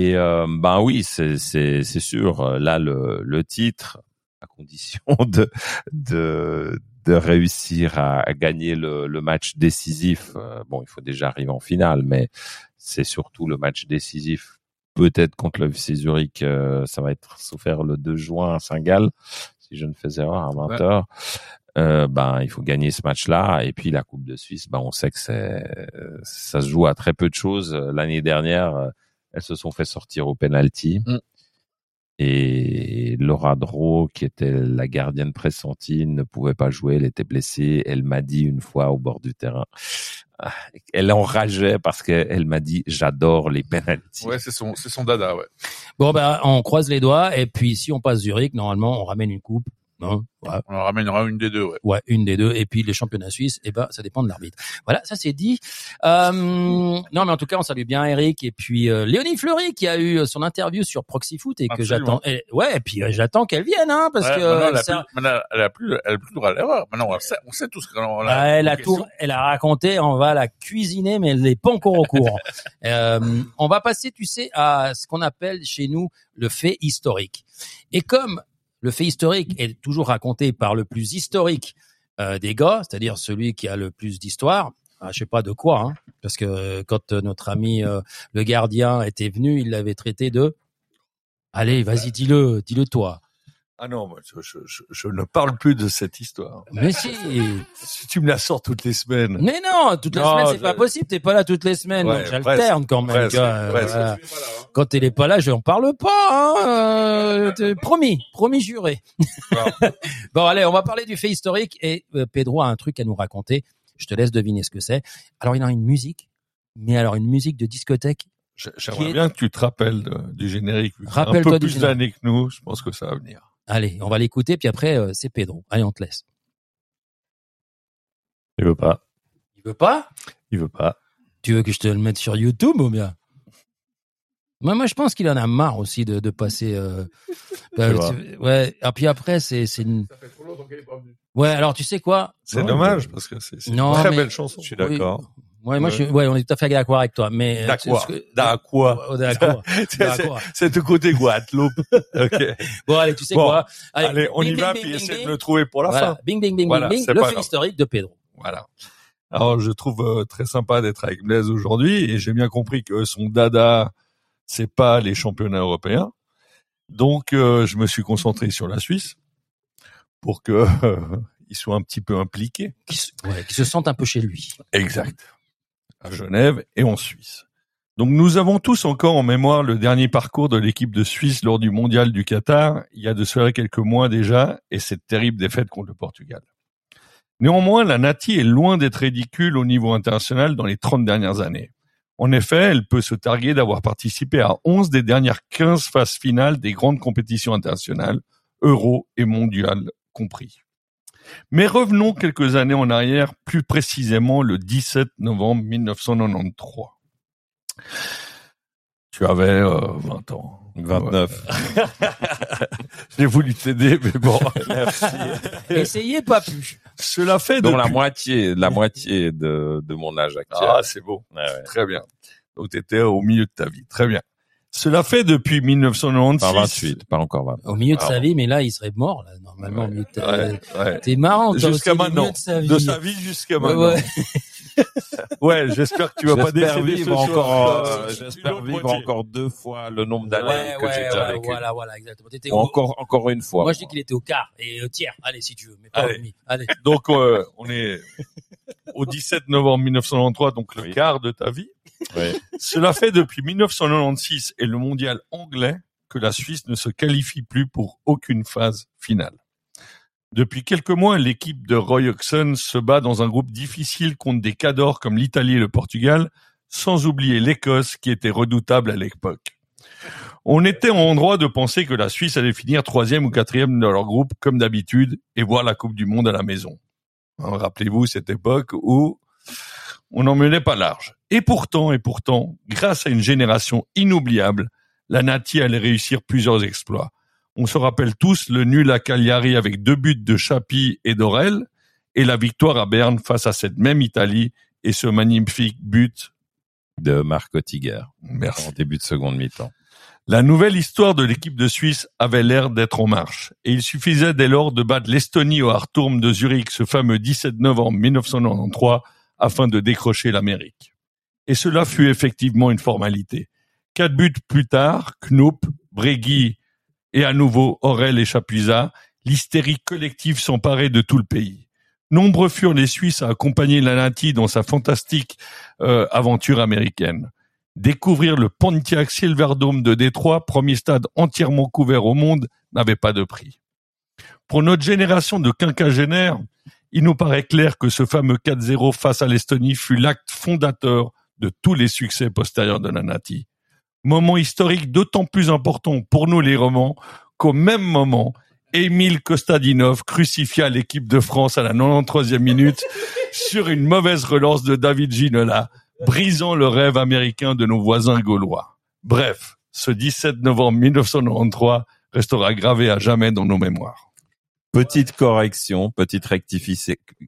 Et euh, ben oui, c'est sûr. euh, Là, le le titre, à condition <laughs> de de de réussir à, à gagner le, le match décisif. euh, bon, il faut déjà arriver en finale, mais c'est surtout le match décisif. Peut-être contre le FC Zurich, ça va être souffert le 2 juin à Saint-Gall, si je ne fais erreur, à 20 heures. Euh, ben, il faut gagner ce match-là. Et puis la Coupe de Suisse, ben, on sait que c'est, ça se joue à très peu de choses. L'année dernière, elles se sont fait sortir au penalty. Mm. Et Laura Dro, qui était la gardienne pressentie, ne pouvait pas jouer. Elle était blessée. Elle m'a dit une fois au bord du terrain, ah, elle enrageait parce qu'elle m'a dit j'adore les penalties. Ouais, c'est son, c'est son dada, ouais. Bon, ben, on croise les doigts. Et puis, si on passe Zurich, normalement, on ramène une coupe. Non, ouais, On en ramènera une des deux, ouais. ouais, une des deux. Et puis, les championnats suisses, eh ben, ça dépend de l'arbitre. Voilà, ça c'est dit. Euh, non, mais en tout cas, on salue bien Eric. Et puis, euh, Léonie Fleury qui a eu son interview sur Proxy Foot et que j'attends. et- Ouais, et puis euh, j'attends qu'elle vienne, hein, parce Ouais, que maintenant, elle a ça- plus, elle a plus, elle a plus le droit à l'erreur. Maintenant, on sait, on sait tout ce qu'on Ah, elle a tout, elle a raconté, on va la cuisiner, mais elle n'est pas encore au courant. <laughs> Euh, on va passer, tu sais, à ce qu'on appelle chez nous le fait historique. Et comme le fait historique est toujours raconté par le plus historique euh, des gars, c'est-à-dire celui qui a le plus d'histoire, ah, je sais pas de quoi, hein, parce que quand notre ami euh, le gardien était venu, il l'avait traité de. Allez, vas-y, dis-le, dis-le toi. Ah non, moi, je, je, je, je ne parle plus de cette histoire. Mais si. Si tu me la sors toutes les semaines. Mais non, toutes les Non, semaines, c'est pas possible. T'es pas là toutes les semaines. Ouais, donc j'alterne quand même. presque, euh, presque. voilà. Quand elle est pas là, je n'en parle pas. Hein, euh, promis, promis juré. <laughs> bon, allez, on va parler du fait historique et euh, Pedro a un truc à nous raconter. Je te laisse deviner ce que c'est. Alors, il a une musique, mais alors une musique de discothèque. J'ai- J'aimerais est- bien que tu te rappelles de- du générique. t'as Un Rappelle-toi peu plus d'années que nous, je pense que ça va venir. Allez, on va l'écouter, puis après, euh, c'est Pedro. Allez, on te laisse. Il veut pas. Il veut pas? Il veut pas. Tu veux que je te le mette sur YouTube ou bien? Moi, moi, je pense qu'il en a marre aussi de, de passer. Euh, <laughs> euh, tu- ouais. Et puis après, c'est c'est une. Ouais. Alors, tu sais quoi? C'est dommage parce que c'est c'est une Non, très mais- belle chanson. Je suis d'accord. Ouais, moi, je, ouais, on est tout à fait d'accord avec toi. Mais D'accord. D'accord. C'est de côté Guadeloupe. <laughs> ok. Bon, allez, tu sais Bon, quoi Allez, on bing, y va bing, puis essaie de le trouver pour la Voilà. fin. Bing, bing, bing, Voilà, bing. Le fait historique de Pedro. Voilà. Alors, je trouve euh, très sympa d'être avec Blaise aujourd'hui et j'ai bien compris que son dada, c'est pas les championnats européens. Donc, euh, je me suis concentré sur la Suisse pour que euh, <laughs> il soit un petit peu impliqué. Qui se, ouais, qui se sentent un peu chez lui. Exact. À Genève et en Suisse. Donc nous avons tous encore en mémoire le dernier parcours de l'équipe de Suisse lors du mondial du Qatar, il y a de cela quelques mois déjà, et cette terrible défaite contre le Portugal. Néanmoins, la Nati est loin d'être ridicule au niveau international dans les 30 dernières années. En effet, elle peut se targuer d'avoir participé à 11 des dernières 15 phases finales des grandes compétitions internationales, euro et mondiales compris. Mais revenons quelques années en arrière, plus précisément le 17 novembre 1993. Tu avais euh, 20 ans. 29. <laughs> J'ai voulu t'aider, mais bon. <laughs> Essayez pas plus. Cela fait Donc depuis... la moitié, la moitié de, de mon âge actuel. Ah, c'est beau. Ouais, ouais. Très bien. Donc tu étais au milieu de ta vie. Très bien. Cela fait depuis 1996. Pas 28, pas encore 20. Au milieu de sa vie, mais là, il serait mort, là, normalement. au milieu de ta- Ouais, ouais. T'es marrant, Jusqu'à aussi, au milieu maintenant. De sa vie. De sa vie jusqu'à Ouais, maintenant. ouais. Ouais, j'espère que tu vas pas vivre encore, Euh, euh, j'espère vivre moitié. encore deux fois le nombre d'années Ouais, que ouais, j'ai déjà vécu. voilà, voilà, exactement. Au- encore, encore une fois. Moi, je dis qu'il était au quart et au tiers. Allez, si tu veux, mais pas Allez. au demi. Allez. <laughs> Donc euh, on est au 17 novembre 1993, donc le Oui. quart de ta vie. Ouais. Cela fait depuis 1996 et le mondial anglais que la Suisse ne se qualifie plus pour aucune phase finale. Depuis quelques mois, l'équipe de Roy Hodgson se bat dans un groupe difficile contre des cadors comme l'Italie et le Portugal, sans oublier l'Écosse qui était redoutable à l'époque. On était en droit de penser que la Suisse allait finir troisième ou quatrième dans leur groupe comme d'habitude et voir la Coupe du Monde à la maison. Hein, Rappelez-vous cette époque où on n'en menait pas large. Et pourtant, et pourtant, grâce à une génération inoubliable, la Nati allait réussir plusieurs exploits. On se rappelle tous le nul à Cagliari avec deux buts de Chapi et d'Orel et la victoire à Berne face à cette même Italie et ce magnifique but. De Marco Tiger. Merci. En début de seconde mi-temps. La nouvelle histoire de l'équipe de Suisse avait l'air d'être en marche, et il suffisait dès lors de battre l'Estonie au Harturm de Zurich ce fameux 17 novembre 1993 afin de décrocher l'Amérique. Et cela fut effectivement une formalité. Quatre buts plus tard, Knoop, Bregui et à nouveau Aurel et Chapuisat, l'hystérie collective s'emparait de tout le pays. Nombreux furent les Suisses à accompagner la Nati dans sa fantastique euh, aventure américaine découvrir le Pontiac Silverdome de Détroit, premier stade entièrement couvert au monde, n'avait pas de prix. Pour notre génération de quinquagénaires, il nous paraît clair que ce fameux 4-0 face à l'Estonie fut l'acte fondateur de tous les succès postérieurs de la Nati. Moment historique d'autant plus important pour nous les romans qu'au même moment, Émile Kostadinov crucifia l'équipe de France à la 93e minute <laughs> sur une mauvaise relance de David Ginola, brisant le rêve américain de nos voisins gaulois. Bref, ce 17 novembre 1993 restera gravé à jamais dans nos mémoires. Petite correction, petite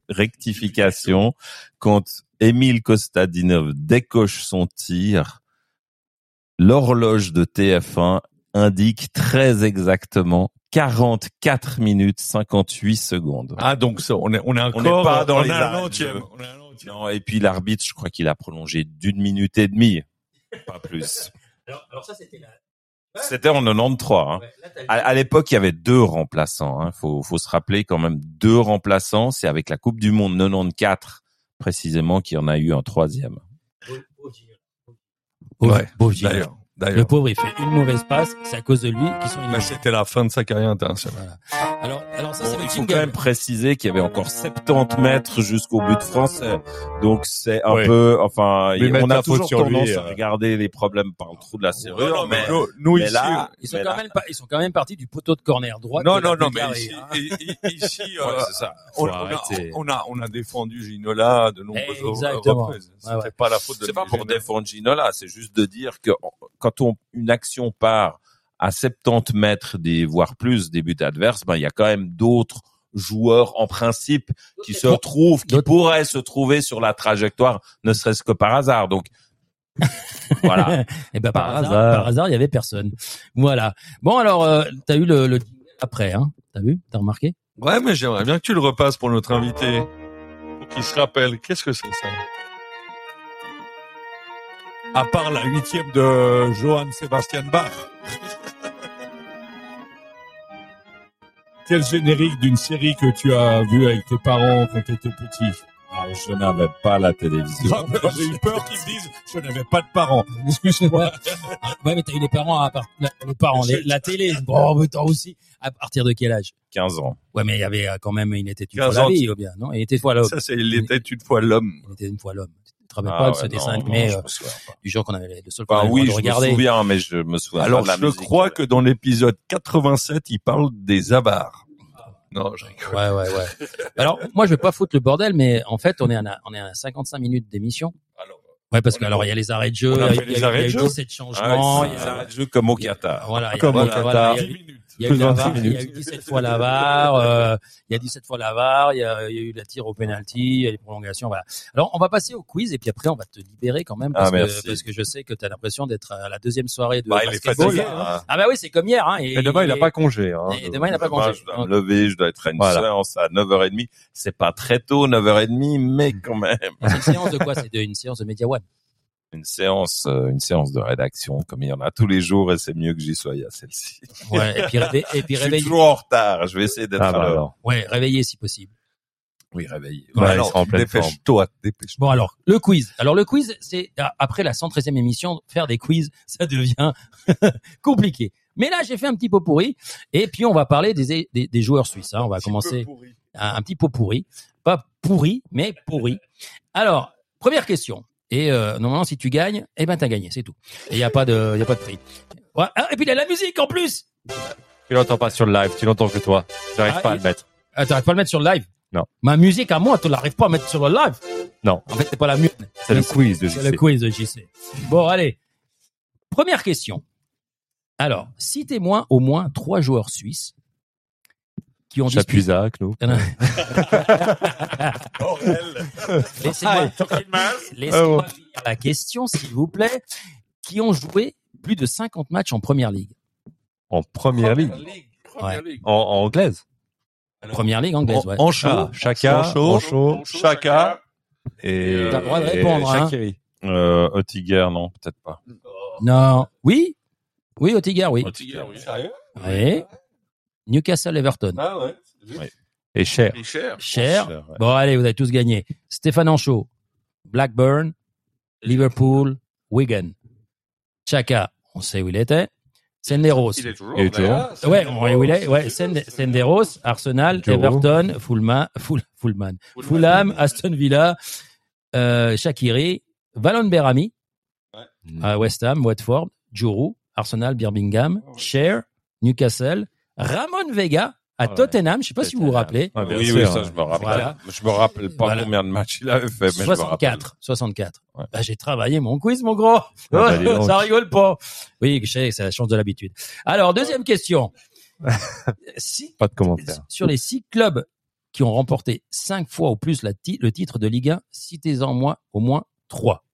rectification. Quand Émile Kostadinov décoche son tir, l'horloge de TF1 indique très exactement 44 minutes 58 secondes. Ah donc ça, on est on est On encore n'est pas dans on les est On est l'entième. Non, et puis l'arbitre, je crois qu'il a prolongé d'une minute et demie, pas plus. Alors, alors ça, c'était la, C'était en 93. Hein. À, à l'époque, il y avait deux remplaçants. Hein. Faut, faut se rappeler quand même deux remplaçants. C'est avec la Coupe du Monde 94 précisément qu'il y en a eu un troisième. Gilles. D'ailleurs, Le pauvre, il fait une mauvaise passe, c'est à cause de lui qu'ils sont Mais éliminés. c'était la fin de sa carrière internationale. Alors, alors ça, c'est Bon, le il faut quand même préciser qu'il y avait encore 70 mètres jusqu'au but français. Donc c'est un peu, enfin, Mais on a toujours sur tendance lui, à euh. regarder les problèmes par le trou de la serrure, mais, nous, nous, mais ici, là, Ils sont mais quand là- même pas, ils sont quand même partis du poteau de corner droit. non, non, non, mais ici, hein. ici, <laughs> euh, ça. on, a, on a, on a défendu Ginola de nombreuses reprises. C'était pas la faute de C'est pas pour défendre Ginola, c'est juste de dire que quand on, une action part à 70 mètres des, voire plus des buts adverses, ben, il y a quand même d'autres joueurs, en principe, qui se trouvent, qui pourraient se trouver sur la trajectoire, ne serait-ce que par hasard. Donc, <laughs> voilà. Et ben par, Par hasard, hasard. par hasard, il y avait personne. Voilà. Bon alors, euh, t'as eu le, le après, hein T'as vu? T'as remarqué? Ouais, mais j'aimerais bien que tu le repasses pour notre invité. Pour qu'il se rappelle. Qu'est-ce que c'est ça? À part la huitième de Johann Sebastian Bach. <laughs> Quel générique d'une série que tu as vu avec tes parents quand tu étais petit? Ah, je n'avais pas la télévision. <laughs> J'ai eu peur qu'ils me disent je n'avais pas de parents. Excuse-moi. Ouais, mais t'as eu les parents à part, les parents, les- la télé. <laughs> Bon, mais toi aussi. À partir de quel âge? 15 ans. Ouais, mais il y avait euh, quand même, il était une 15 fois la ans, vie, ou bien, non? Il était une fois l'homme. Ça, c'est, il était une fois l'homme. Il était une fois l'homme. Rappelles Ah pas de ouais, ce non, dessin non, animé je euh, du genre qu'on avait le seul le oui, je de regarder. me souviens, mais je me souviens Alors, pas de la je musique. crois que dans l'épisode 87, il parle des avars. Non, je rigole. Ouais, ouais, ouais. Alors, moi, je vais pas foutre le bordel, mais en fait, on est à, on est à 55 minutes d'émission. Alors, Ouais, parce que alors, il y a les arrêts de jeu, il y a les y a- arrêts il y a de eu jeu 17 Ah changements. ouais, il y a- un jeu comme au Qatar. Voilà, il y a, Comme au voilà, voilà, Qatar. il y a eu- 10 minutes. Il y a eu la 26 VAR, il y a eu minutes. 17 fois la VAR, euh, il y a 17 fois la VAR, il y a, il y a eu la tir au penalty, il y a les prolongations, voilà. Alors, on va passer au quiz et puis après, on va te libérer quand même parce, Ah, que, parce que je sais que tu as l'impression d'être à la deuxième soirée de bah, basketball. fatigué. Ah, Ah bah oui, c'est comme hier. Hein, et, Et demain, il a pas congé. Hein. et demain, il n'a pas Demain, congé. je dois me lever, je dois être à une Voilà. séance à 9h30. C'est pas très tôt, 9h30, mais quand même. C'est une séance de quoi? C'est de- une séance de Media One. Une séance, euh, une séance de rédaction, comme il y en a tous les jours, et c'est mieux que j'y sois à celle-ci. Ouais, et puis, puis <laughs> Je suis toujours en retard. Je vais essayer d'être Ah, à bah, l'heure. alors. Ouais, réveiller si possible. Oui, réveillé. Ouais, alors, forme. dépêche-toi, dépêche-toi. Bon alors, le quiz. Alors le quiz, c'est après la 113e émission, faire des quiz, <laughs> ça devient <laughs> compliqué. Mais là, j'ai fait un petit pot pourri et puis on va parler des des, des joueurs suisses. hein. On va commencer un, un petit pot pourri, pas pourri, mais pourri. Alors, première question. Et euh, normalement, si tu gagnes, eh ben t'as gagné, c'est tout. Et il y a pas de, y a pas de prix. Ouais. Ah, et puis il y a la musique en plus. Tu l'entends pas sur le live, tu l'entends que toi. J'arrive Ah, pas à le mettre. Ah, t'arrives pas à le mettre sur le live? Non. Ma musique à moi, tu l'arrives pas à mettre sur le live? Non. En fait, c'est pas la mienne. C'est le quiz de C'est le JC. quiz de JC. Bon, allez. Première question. Alors, citez-moi au moins trois joueurs suisses qui ont disputé. Chapuisat, nous. <laughs> Laissez-moi Ah, laissez-moi ouais. finir la question, s'il vous plaît. Qui ont joué plus de 50 matchs en première ligue? En première ligue. Première ligue. En, en anglaise. Première ligue anglaise, ouais. En chaud. Ah, Chaka, En chaud. en chaud, Chaka. et, T'as le droit de et répondre, hein. Euh, non, peut-être pas. Non. Oui? Oui, Otiger, oui. Oettinger, oui. Oui. Newcastle Everton. Ah ouais. Et Cher. Et cher. Cher. Cher, ouais. Bon, allez, vous avez tous gagné. Stéphane Anchaud, Blackburn, Liverpool, Wigan. Chaka, on sait où il était. Senderos. Il est toujours. D'ailleurs. toujours. Ouais, on sait où il est. Ouais, Sende- Senderos, Arsenal, Joe. Everton, Fulham, Ful- Fulham, Fulham, Aston Villa, euh, Shakiri, Valon Berami, à West Ham, Watford, Juru, Arsenal, Birmingham, Cher, Newcastle, Ramon Vega à Ouais. Tottenham. Je sais pas si vous vous rappelez. Ah, oui, sûr. oui, ça, je me rappelle. Voilà. Je me rappelle pas Voilà. combien de matchs il avait fait, mais je me rappelle. 64, 64. Ouais. Bah, j'ai travaillé mon quiz, mon gros. bah, dis <laughs> donc. ça rigole pas. Oui, je sais, c'est la chance de l'habitude. Alors, deuxième question. <laughs> si, Pas de commentaire. sur les six clubs qui ont remporté cinq fois ou plus la ti- le titre de Ligue 1, citez-en moi au moins trois.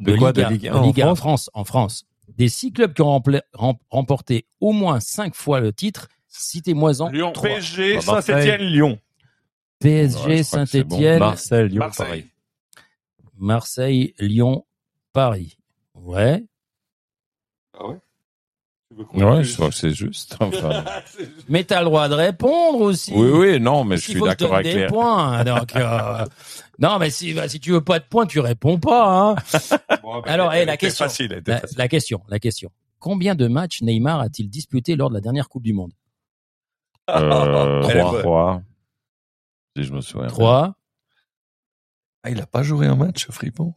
De quoi de Ligue 1 en Ligue 1 en France? France, en France. Des six clubs qui ont rempla- rem- remporté au moins cinq fois le titre, citez-moi-en Lyon. trois. PSG, Bah. Saint-Etienne, Lyon. PSG, Ouais, bon. Saint-Etienne, Marseille, Lyon, Marseille. Paris. Marseille, Lyon, Paris. Ouais. Ah ouais? Ouais, je crois que c'est juste. <laughs> Enfin, Mais t'as le droit de répondre aussi. oui, oui, non, mais je suis d'accord avec des les. points. Donc, euh, <laughs> non, mais si, bah, si tu veux pas de points, tu réponds pas. Hein. <laughs> Alors, eh, la question. facile, elle La, facile. la question, la question. Combien de matchs Neymar a-t-il disputé lors de la dernière Coupe du Monde? Euh, Elle est trois, bonne. trois. Si je me souviens. Trois. Ah, il a pas joué un match, Fripon?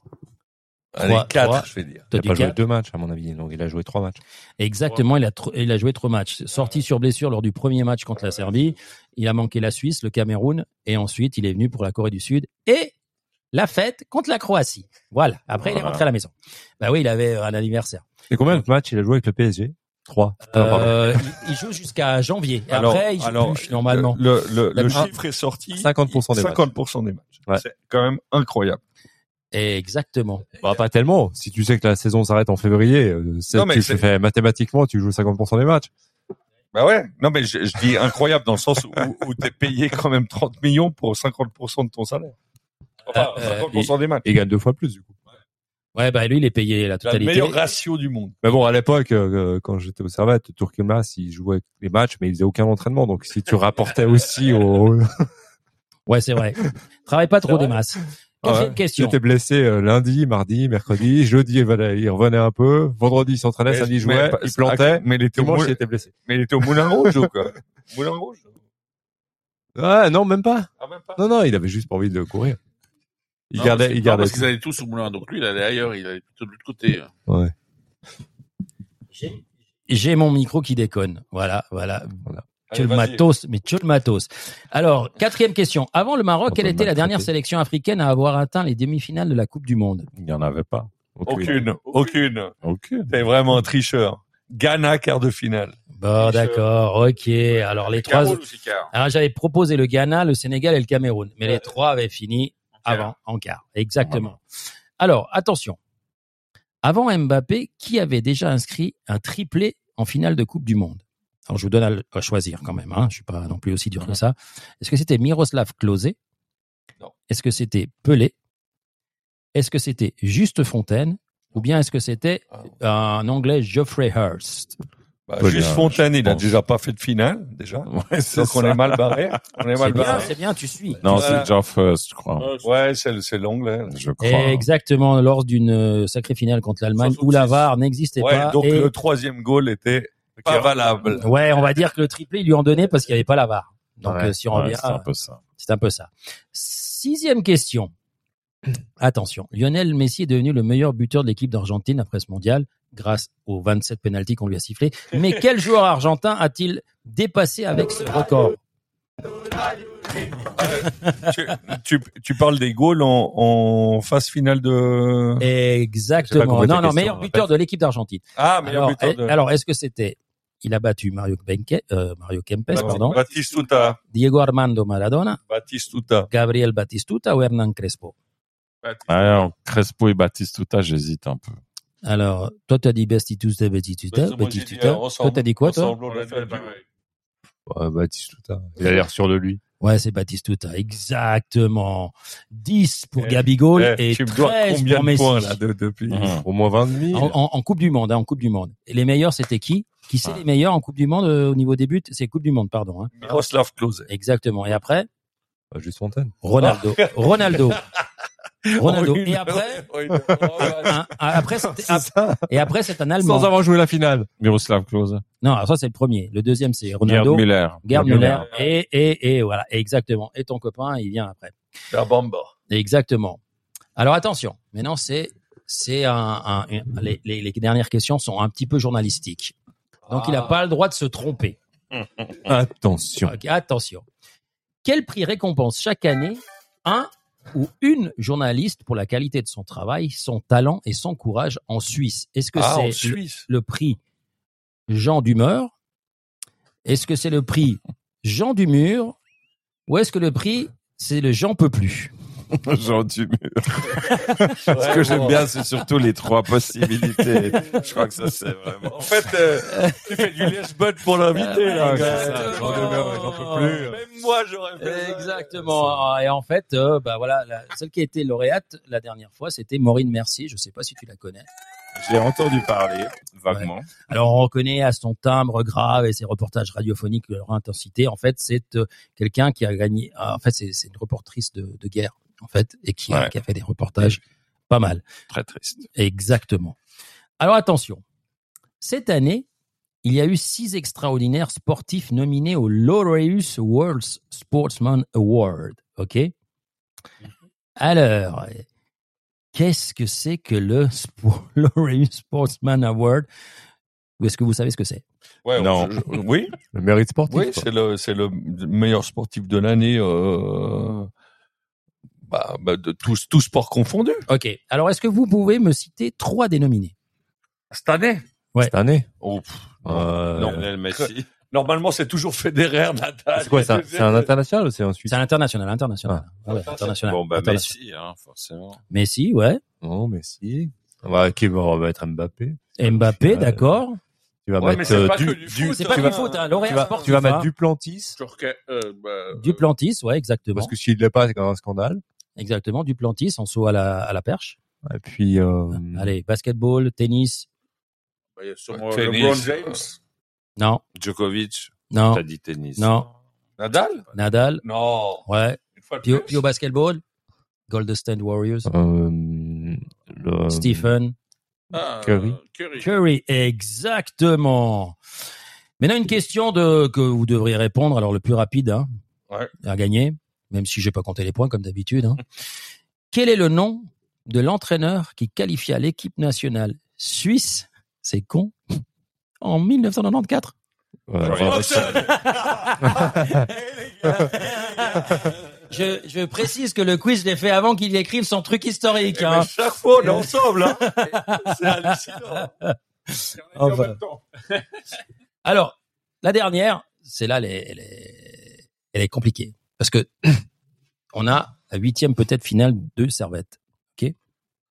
Allez, Trois, quatre, trois. je vais dire. Il a dit pas joué deux matchs, à mon avis. Donc, il a joué trois matchs. Exactement, il a, tr- il a joué trois matchs. Sorti sur blessure lors du premier match contre la Serbie. Il a manqué la Suisse, le Cameroun, et ensuite il est venu pour la Corée du Sud et la fête contre la Croatie. Voilà. Après, il est rentré à la maison. Bah oui, il avait un anniversaire. Et combien de matchs il a joué avec le PSG Trois. Euh, il, joue jusqu'à janvier. Et Alors- après, il joue alors, plus, normalement. Le, le, le La- chiffre est sorti. 50% des matchs. 50% des matchs. Ouais. C'est quand même incroyable. Exactement. Bah, pas tellement. Si tu sais que la saison s'arrête en février, euh, c'est- Non, mais tu fais mathématiquement, tu joues 50% des matchs. Bah ouais. Non, mais je, je dis incroyable dans le sens où, où t'es payé quand même 30 millions pour 50% de ton salaire. Enfin, Euh, 50% des matchs. Et il gagne deux fois plus, du coup. Ouais, bah lui, il est payé la La totalité. meilleure ratio du monde. Mais bon, à l'époque, euh, quand j'étais au Servette, Tourkelmas, il jouait les matchs, mais il faisait aucun entraînement. Donc, si tu rapportais aussi au... Ouais, c'est vrai. Travaille pas trop des masses. Quatrième Ouais. question. Il était blessé euh, lundi, mardi, mercredi, jeudi, il venait- il revenait un peu. Vendredi, il s'entraînait, samedi, il jouait, il plantait. Mais il était au Dimanche, il moulin, était blessé. mais il était au moulin rouge ou quoi? <laughs> Moulin rouge? Ah, non, même pas. Ah, même pas. Non, non, il avait juste pas envie de courir. Il Non, gardait, il gardait. parce qu'ils allaient tous au moulin, donc lui, il allait ailleurs, il allait plutôt de l'autre côté. Ouais. J'ai mon micro qui déconne. Voilà, voilà. Tu le matos, mais tu le matos. Alors, <laughs> quatrième question. Avant le Maroc, On quelle était la dernière sélection africaine à avoir atteint les demi-finales de la Coupe du Monde? Il n'y en avait pas. Aucune. Aucune. Aucune. T'es vraiment un tricheur. Ghana, quart de finale. Bon, d'accord, ok. Alors les trois. Alors j'avais proposé le Ghana, le Sénégal et le Cameroun, mais les trois avaient fini avant, en quart. Exactement. Alors attention. Avant Mbappé, qui avait déjà inscrit un triplé en finale de Coupe du Monde? Alors je vous donne à, choisir quand même. Hein. Je suis pas non plus aussi dur que ça. Est-ce que c'était Miroslav Klose? Non. Est-ce que c'était Pelé? Est-ce que c'était Juste Fontaine? Ou bien est-ce que c'était un Anglais Geoffrey Hurst? Bah, Juste bien, Fontaine, il a déjà pas fait de finale, déjà. <laughs> Ouais, c'est Donc on est mal barré. On est C'est mal bien, barré. c'est bien, tu suis. Non, Voilà. c'est Geoff Hurst, je crois. Ouais, c'est l'anglais. Je crois. Exactement, lors d'une euh, sacrée finale contre l'Allemagne où 66. la VAR n'existait Ouais, pas. donc et- le troisième goal était pas valable. Ouais, on va dire que le triplé, ils lui ont donné parce qu'il n'y avait pas la VAR. Donc, Ouais, euh, si on Ouais, revient, c'est un peu ça. c'est un peu ça. Sixième question. Attention, Lionel Messi est devenu le meilleur buteur de l'équipe d'Argentine après ce mondial grâce aux 27 pénalties qu'on lui a sifflés. Mais <laughs> quel joueur argentin a-t-il dépassé avec ce record? <laughs> Tu, tu, tu parles des goals en, en phase finale de... Exactement. Non, non, question, meilleur buteur de l'équipe d'Argentine. Ah, meilleur Alors, buteur eh, de... alors, est-ce que c'était il a battu Mario Kempe, euh, Mario Kempes, pardon, Batistuta. Diego Armando Maradona, Batistuta. Gabriel Batistuta ou Hernan Crespo? Alors, Crespo et Batistuta, j'hésite un peu. Alors, toi, t'as dit Batistuta, Batistuta, Batistuta. Toi, ensemble- t'as dit quoi, toi? Batistuta. Il a l'air sûr de lui. Ouais, c'est Batistuta, exactement. 10 pour Eh, Gabigol Eh, et tu me dois 13 combien pour de Messi. points, là, de- depuis? Mhm. Au moins 20 demi. En, en- en Coupe du Monde, hein, en Coupe du Monde. Et les meilleurs, c'était qui? Qui c'est Ah. les meilleurs en Coupe du Monde euh, au niveau des buts? C'est Coupe du Monde, pardon. Hein. Miroslav Klose. Exactement. Et après, Bah, juste Fontaine. Ronaldo. Ronaldo. <laughs> Ronaldo. Une- Et après, une- un- après, et après, c'est un Allemand. Sans avoir joué la finale. Miroslav Klose. Non, alors ça, c'est le premier. Le deuxième, c'est Gerd Ronaldo. Müller. Gerd Gerd Müller. Et, et, et voilà. Exactement. Et ton copain, il vient après. La Bamba. Exactement. Alors attention, maintenant c'est c'est un, un- un- les, les, les dernières questions sont un petit peu journalistiques. Donc il n'a pas le droit de se tromper. Attention. Attention. Quel prix récompense chaque année un ou une journaliste pour la qualité de son travail, son talent et son courage en Suisse. Est-ce que Ah, c'est le, prix Jean Dumeur? Est-ce que c'est le prix Jean Dumur Ou est-ce que le prix c'est le Jean peut plus? <laughs> Jean Dumur. <laughs> Ce que j'aime bien, c'est surtout les trois possibilités. <laughs> Je crois que ça, c'est vraiment. En fait, euh, tu fais du lèche-bud pour l'invité, là. Exactement. Jean Demeure, il n'en peut plus. Même moi, j'aurais fait ça. Exactement. Et en fait, euh, bah voilà, la, celle qui a été lauréate la dernière fois, c'était Maureen Mercier. Je sais pas si tu la connais. J'ai entendu parler vaguement. Alors on reconnaît à son timbre grave et ses reportages radiophoniques leur intensité. En fait, c'est euh, quelqu'un qui a gagné. ah, En fait, c'est c'est une reportrice de, de guerre en fait et qui a, Ouais. qui a fait des reportages pas mal. Très triste. Exactement. Alors attention, cette année, il y a eu six extraordinaires sportifs nominés au Laureus World Sportsman Award. Ok? Alors, qu'est-ce que c'est que le Spo- <laughs> Laureus Sportsman Award? Ou est-ce que vous savez ce que c'est? Ouais, Non. je- je- oui, Le mérite sportif. oui, quoi. c'est le c'est le meilleur sportif de l'année. Euh, bah, bah, de tous tous sports confondus. Ok. Alors, est-ce que vous pouvez me citer trois des nominés Cette année. Cette année. Oh, pff, Euh, non. Lionel Messi. Normalement, c'est toujours Federer, Nadal. C'est quoi ça C'est un <laughs> international ou c'est un Suisse? C'est un international, international. Ah ouais, international. Bon, bah, international. Messi, hein, forcément. Messi, ouais. Non, mais si. On va, qui va mettre Mbappé? Mbappé, Ouais. d'accord. Tu vas Ouais, mettre c'est euh, du, du du- C'est hein. pas tu du vas- foot, hein. tu vas, sportif. tu vas mettre hein. Duplantis? Euh, bah, Duplantis, ouais, exactement. parce que s'il l'est pas, c'est quand même un scandale. Exactement, Duplantis en saut à la, à la perche. Et puis euh, Allez, basketball, tennis. bah, il y a sûrement Tennis. LeBron James. Non, Djokovic. non, T'as dit tennis. non. Nadal? Nadal, Non. ouais. Une fois de Puis, au- plus? puis au basketball, Golden State Warriors, euh, le- Stephen Ah, Curry. Curry. Curry, exactement. Maintenant, une question de, que vous devriez répondre, alors le plus rapide hein, Ouais. à gagner, même si j'ai pas compté les points comme d'habitude. hein. Quel est le nom de l'entraîneur qui qualifia l'équipe nationale suisse, c'est con, en 1994 Ouais, Ouais. ouais, <laughs> je, je précise que le quiz, je l'ai fait avant qu'il écrive son truc historique. Hein. chaque fois, on est ensemble. Hein. c'est hallucinant. Enfin. Alors, la dernière, c'est là, elle est, elle est, elle est compliquée. Parce que <clears throat> on a la huitième peut-être finale de Servette. OK?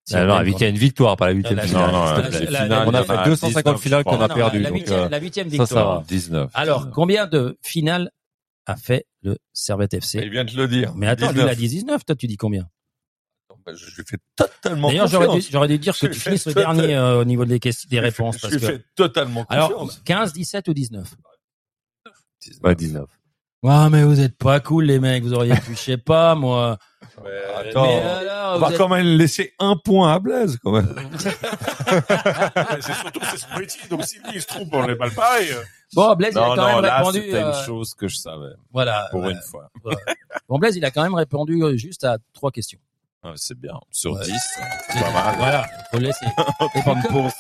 Si Ah la huitième victoire, pas la huitième finale. Non, non, la- on a il fait 250 19, finales qu'on a Non, perdu. La donc, huitième, euh, la huitième ça, ça victoire. va. 19. Alors, combien de finales a fait le Servette Il FC vient de le dire. Mais attends, lui, 19. il a dit 19. Toi, tu dis combien? Ben, Je lui fais totalement D'ailleurs, j'aurais dû, confiance. j'aurais dû dire que Je tu fais finisses le dernier euh, au niveau des, questions, des réponses. Parce Je lui que... fais totalement Alors, confiance. 15, 17 ou 19 Ouais, 19. Ouais, mais vous êtes pas cool, les mecs. Vous auriez pu, je sais pas, moi. Attends, Mais alors, on va êtes- quand même laisser un point à Blaise, quand même. <laughs> c'est surtout c'est son métier, donc si lui il se trompe, on est mal pareil. Bon, Blaise, il a Non, quand non, même là, répondu. c'était euh, une chose que je savais. Voilà. Pour une fois. Bon, Blaise, il a quand même répondu euh, juste à trois questions. Ouais, c'est bien. Sur Ouais. 10, c'est pas <laughs> mal. Voilà. Faut laisser. <laughs> Et puis, comme- 30%,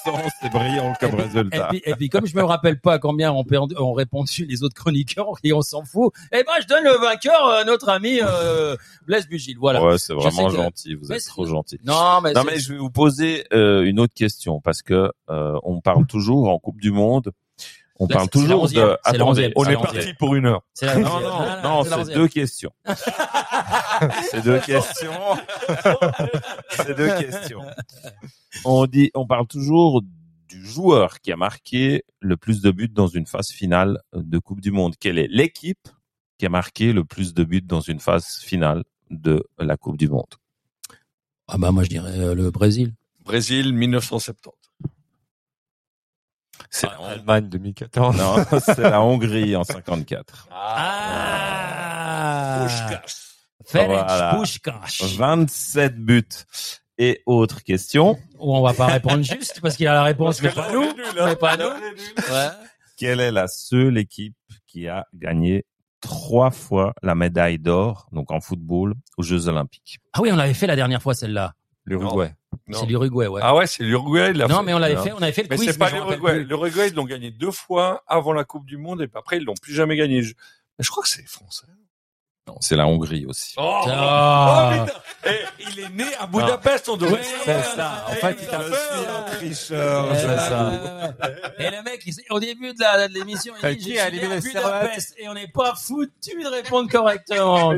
c'est brillant comme et, résultat. puis, et puis, comme je me rappelle pas combien ont, perdu, ont répondu les autres chroniqueurs <laughs> et on s'en fout, eh ben, je donne le vainqueur à notre ami euh, Blaise Bugil. Voilà. Ouais, c'est vraiment que- gentil. Vous Mais êtes trop gentil. Non, mais, Non, je vais vous poser euh, une autre question parce que euh, on parle toujours en Coupe du Monde. On Là, parle toujours de. Attendez, On est parti pour une heure. Non, non, Ah, non, c'est deux questions. <laughs> c'est deux questions. <laughs> c'est deux questions. On dit, on parle toujours du joueur qui a marqué le plus de buts dans une phase finale de Coupe du Monde. Quelle est l'équipe qui a marqué le plus de buts dans une phase finale de la Coupe du Monde? Ah bah moi je dirais euh, le Brésil. Brésil, 1970. C'est Ah, Allemagne 2014. non, c'est la Hongrie en 54. Ah, Ferenc Voilà. Puskás. 27 buts. Et autre question. Ou on va pas répondre <laughs> juste parce qu'il a la réponse, mais pas nous. Mais pas nous. Ouais. Quelle est la seule équipe qui a gagné trois fois la médaille d'or, donc en football, aux Jeux Olympiques? Ah oui, on l'avait fait la dernière fois celle-là. L'Uruguay. Non. C'est l'Uruguay, ouais. Ah ouais, c'est l'Uruguay. il l'a non, mais on l'avait fait, on avait fait le Mais quiz. c'est pas l'Uruguay. L'Uruguay, ils l'ont gagné deux fois avant la Coupe du Monde et après, ils l'ont plus jamais gagné. Je, mais je crois que c'est les Français. Non, c'est la Hongrie aussi. Oh, Ah. putain Eh, Il est né à Budapest, on devrait. C'est ça. En Eh, fait, il t'a fait, reçu un tricheur. Eh, c'est ça. Et le mec, il au début de la- de l'émission, il Euh, dit, a suis né à Budapest et on n'est pas foutu de répondre correctement. <laughs>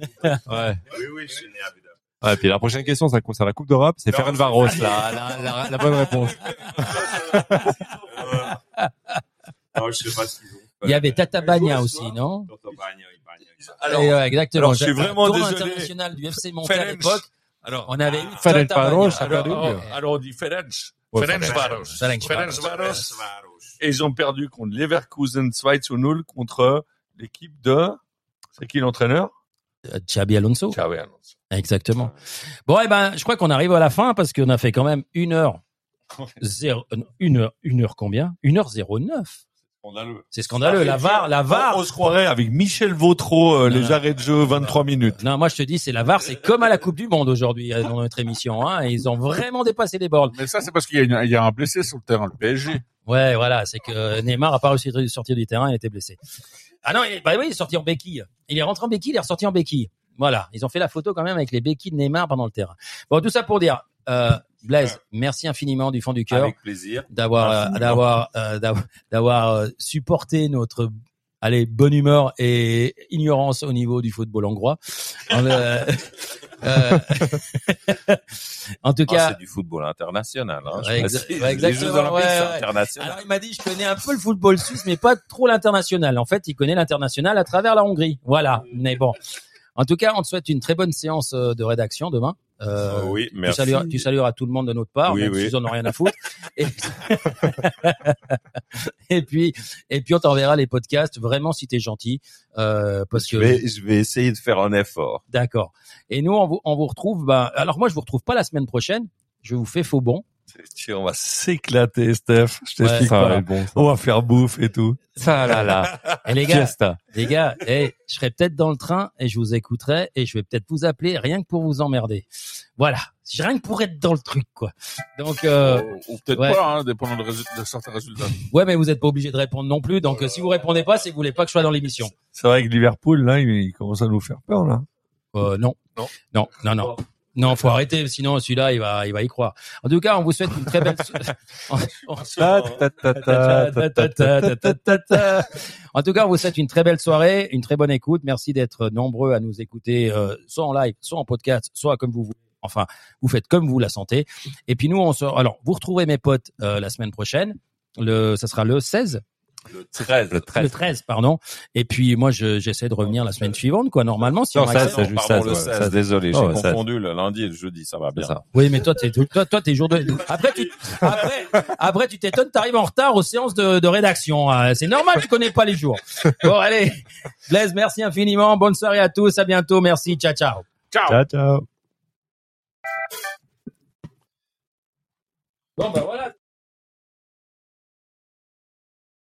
Ouais. Oui, oui, je suis né à Budapest. Ouais, puis la prochaine question, ça concerne la Coupe d'Europe. C'est Ferenc Varos, la, la, la, la bonne réponse. <laughs> Non, je sais pas ce qu'ils ont. Il y avait Tata Bagna aussi, non. Alors, Et, ouais, exactement. alors, je suis vraiment tournoi désolé. international du FC Monté à Ferenc, l'époque. Alors, On avait eu Ferenc Tata Bagna. Varos, alors, alors, on dit Ferenc. Ouais, Ferenc Ferenc. Varos. Ferenc Ferenc Varos. Et ils ont perdu contre Leverkusen 2 zu 0 contre l'équipe de, c'est qui l'entraîneur? Euh, Xabi Alonso. Xavi Alonso. Exactement. Bon, eh ben, je crois qu'on arrive à la fin parce qu'on a fait quand même une heure. Zéro, euh, une heure, une heure combien? Une heure zéro neuf. Scandaleux. C'est scandaleux. La VAR, la VAR. On se croirait avec Michel Vautreau, euh, les arrêts de jeu 23 minutes. Non, moi je te dis, c'est la VAR, c'est comme à la Coupe du Monde aujourd'hui euh, dans notre émission. Hein, et ils ont vraiment dépassé les bornes. Mais ça, c'est parce qu'il y, a une- il y a un blessé sur le terrain, le PSG. Ouais, voilà, c'est que Neymar a pas réussi à sortir du terrain, il était blessé. Ah non, il, bah oui, il est sorti en béquille. Il est rentré en béquille, il est ressorti en béquille. Voilà, ils ont fait la photo quand même avec les béquilles de Neymar pendant le terrain. Bon, tout ça pour dire, euh, Blaise, merci infiniment du fond du cœur Avec plaisir. d'avoir euh, d'avoir euh, d'avoir supporté notre allez bonne humeur et ignorance au niveau du football hongrois. Euh, <laughs> euh, <laughs> en tout Ah, cas, c'est du football international. Hein, Ouais, précise. exa- ouais, Les Jeux exactement, Olympiques, ouais, c'est ouais. international. alors il m'a dit je connais un peu le football suisse mais pas trop l'international. En fait, il connaît l'international à travers la Hongrie. Voilà. Mais bon. En tout cas, on te souhaite une très bonne séance euh, de rédaction demain. Euh, oui, tu, merci. salueras, tu salueras tout le monde de notre part, Oui, même oui. s'ils en ont rien à foutre. Et... <laughs> et puis, et puis on t'enverra les podcasts vraiment si t'es gentil, euh, parce Je que vais, je vais essayer de faire un effort. d'accord. Et nous, on vous, on vous retrouve. Ben, alors moi, je vous retrouve pas la semaine prochaine. Je vous fais faux bon. Tu- On va s'éclater, Steph. Je t'explique pas. bon. On va faire bouffe et tout. Ça là là. Et les gars, Fiesta. les gars, eh, je serai peut-être dans le train et je vous écouterai et je vais peut-être vous appeler rien que pour vous emmerder. Voilà, rien que pour être dans le truc, quoi. Donc, euh, Ou, ou peut-être ouais. pas, hein, dépendant de, certains résultats. ouais, mais vous êtes pas obligé de répondre non plus. Donc, euh, si vous répondez pas, c'est que vous voulez pas que je sois dans l'émission. C'est vrai que Liverpool, là, il, il commence à nous faire peur, là. Euh, non. Non. Non, non, non. Non, faut arrêter, sinon celui-là, il va, il va y croire. En tout cas, on vous souhaite une très belle. en tout cas, on vous souhaite une très belle soirée, une très bonne écoute. Merci d'être nombreux à nous écouter, euh, soit en live, soit en podcast, soit comme vous voulez. Enfin, vous faites comme vous la sentez. Et puis nous, on se. Alors, vous retrouverez mes potes euh, la semaine prochaine. Le, ça sera le 16 le 13. Le 13. le 13, pardon. Et puis moi, je- j'essaie de revenir la semaine suivante, quoi. Normalement, si Non, on ça, c'est juste ça, le ouais, 16, ça. désolé, Oh, j'ai ça. confondu le lundi et le jeudi, ça va bien. Ça. Oui, mais toi, t'es, toi, toi, t'es jour de. <laughs> Après, tu, après, après, tu t'étonnes, t'arrives en retard aux séances de, de rédaction. hein. C'est normal, tu connais pas les jours. Bon, allez, Blaise, merci infiniment. Bonne soirée à tous. À bientôt. Merci. Ciao, ciao. Ciao, ciao. Bon, ben voilà.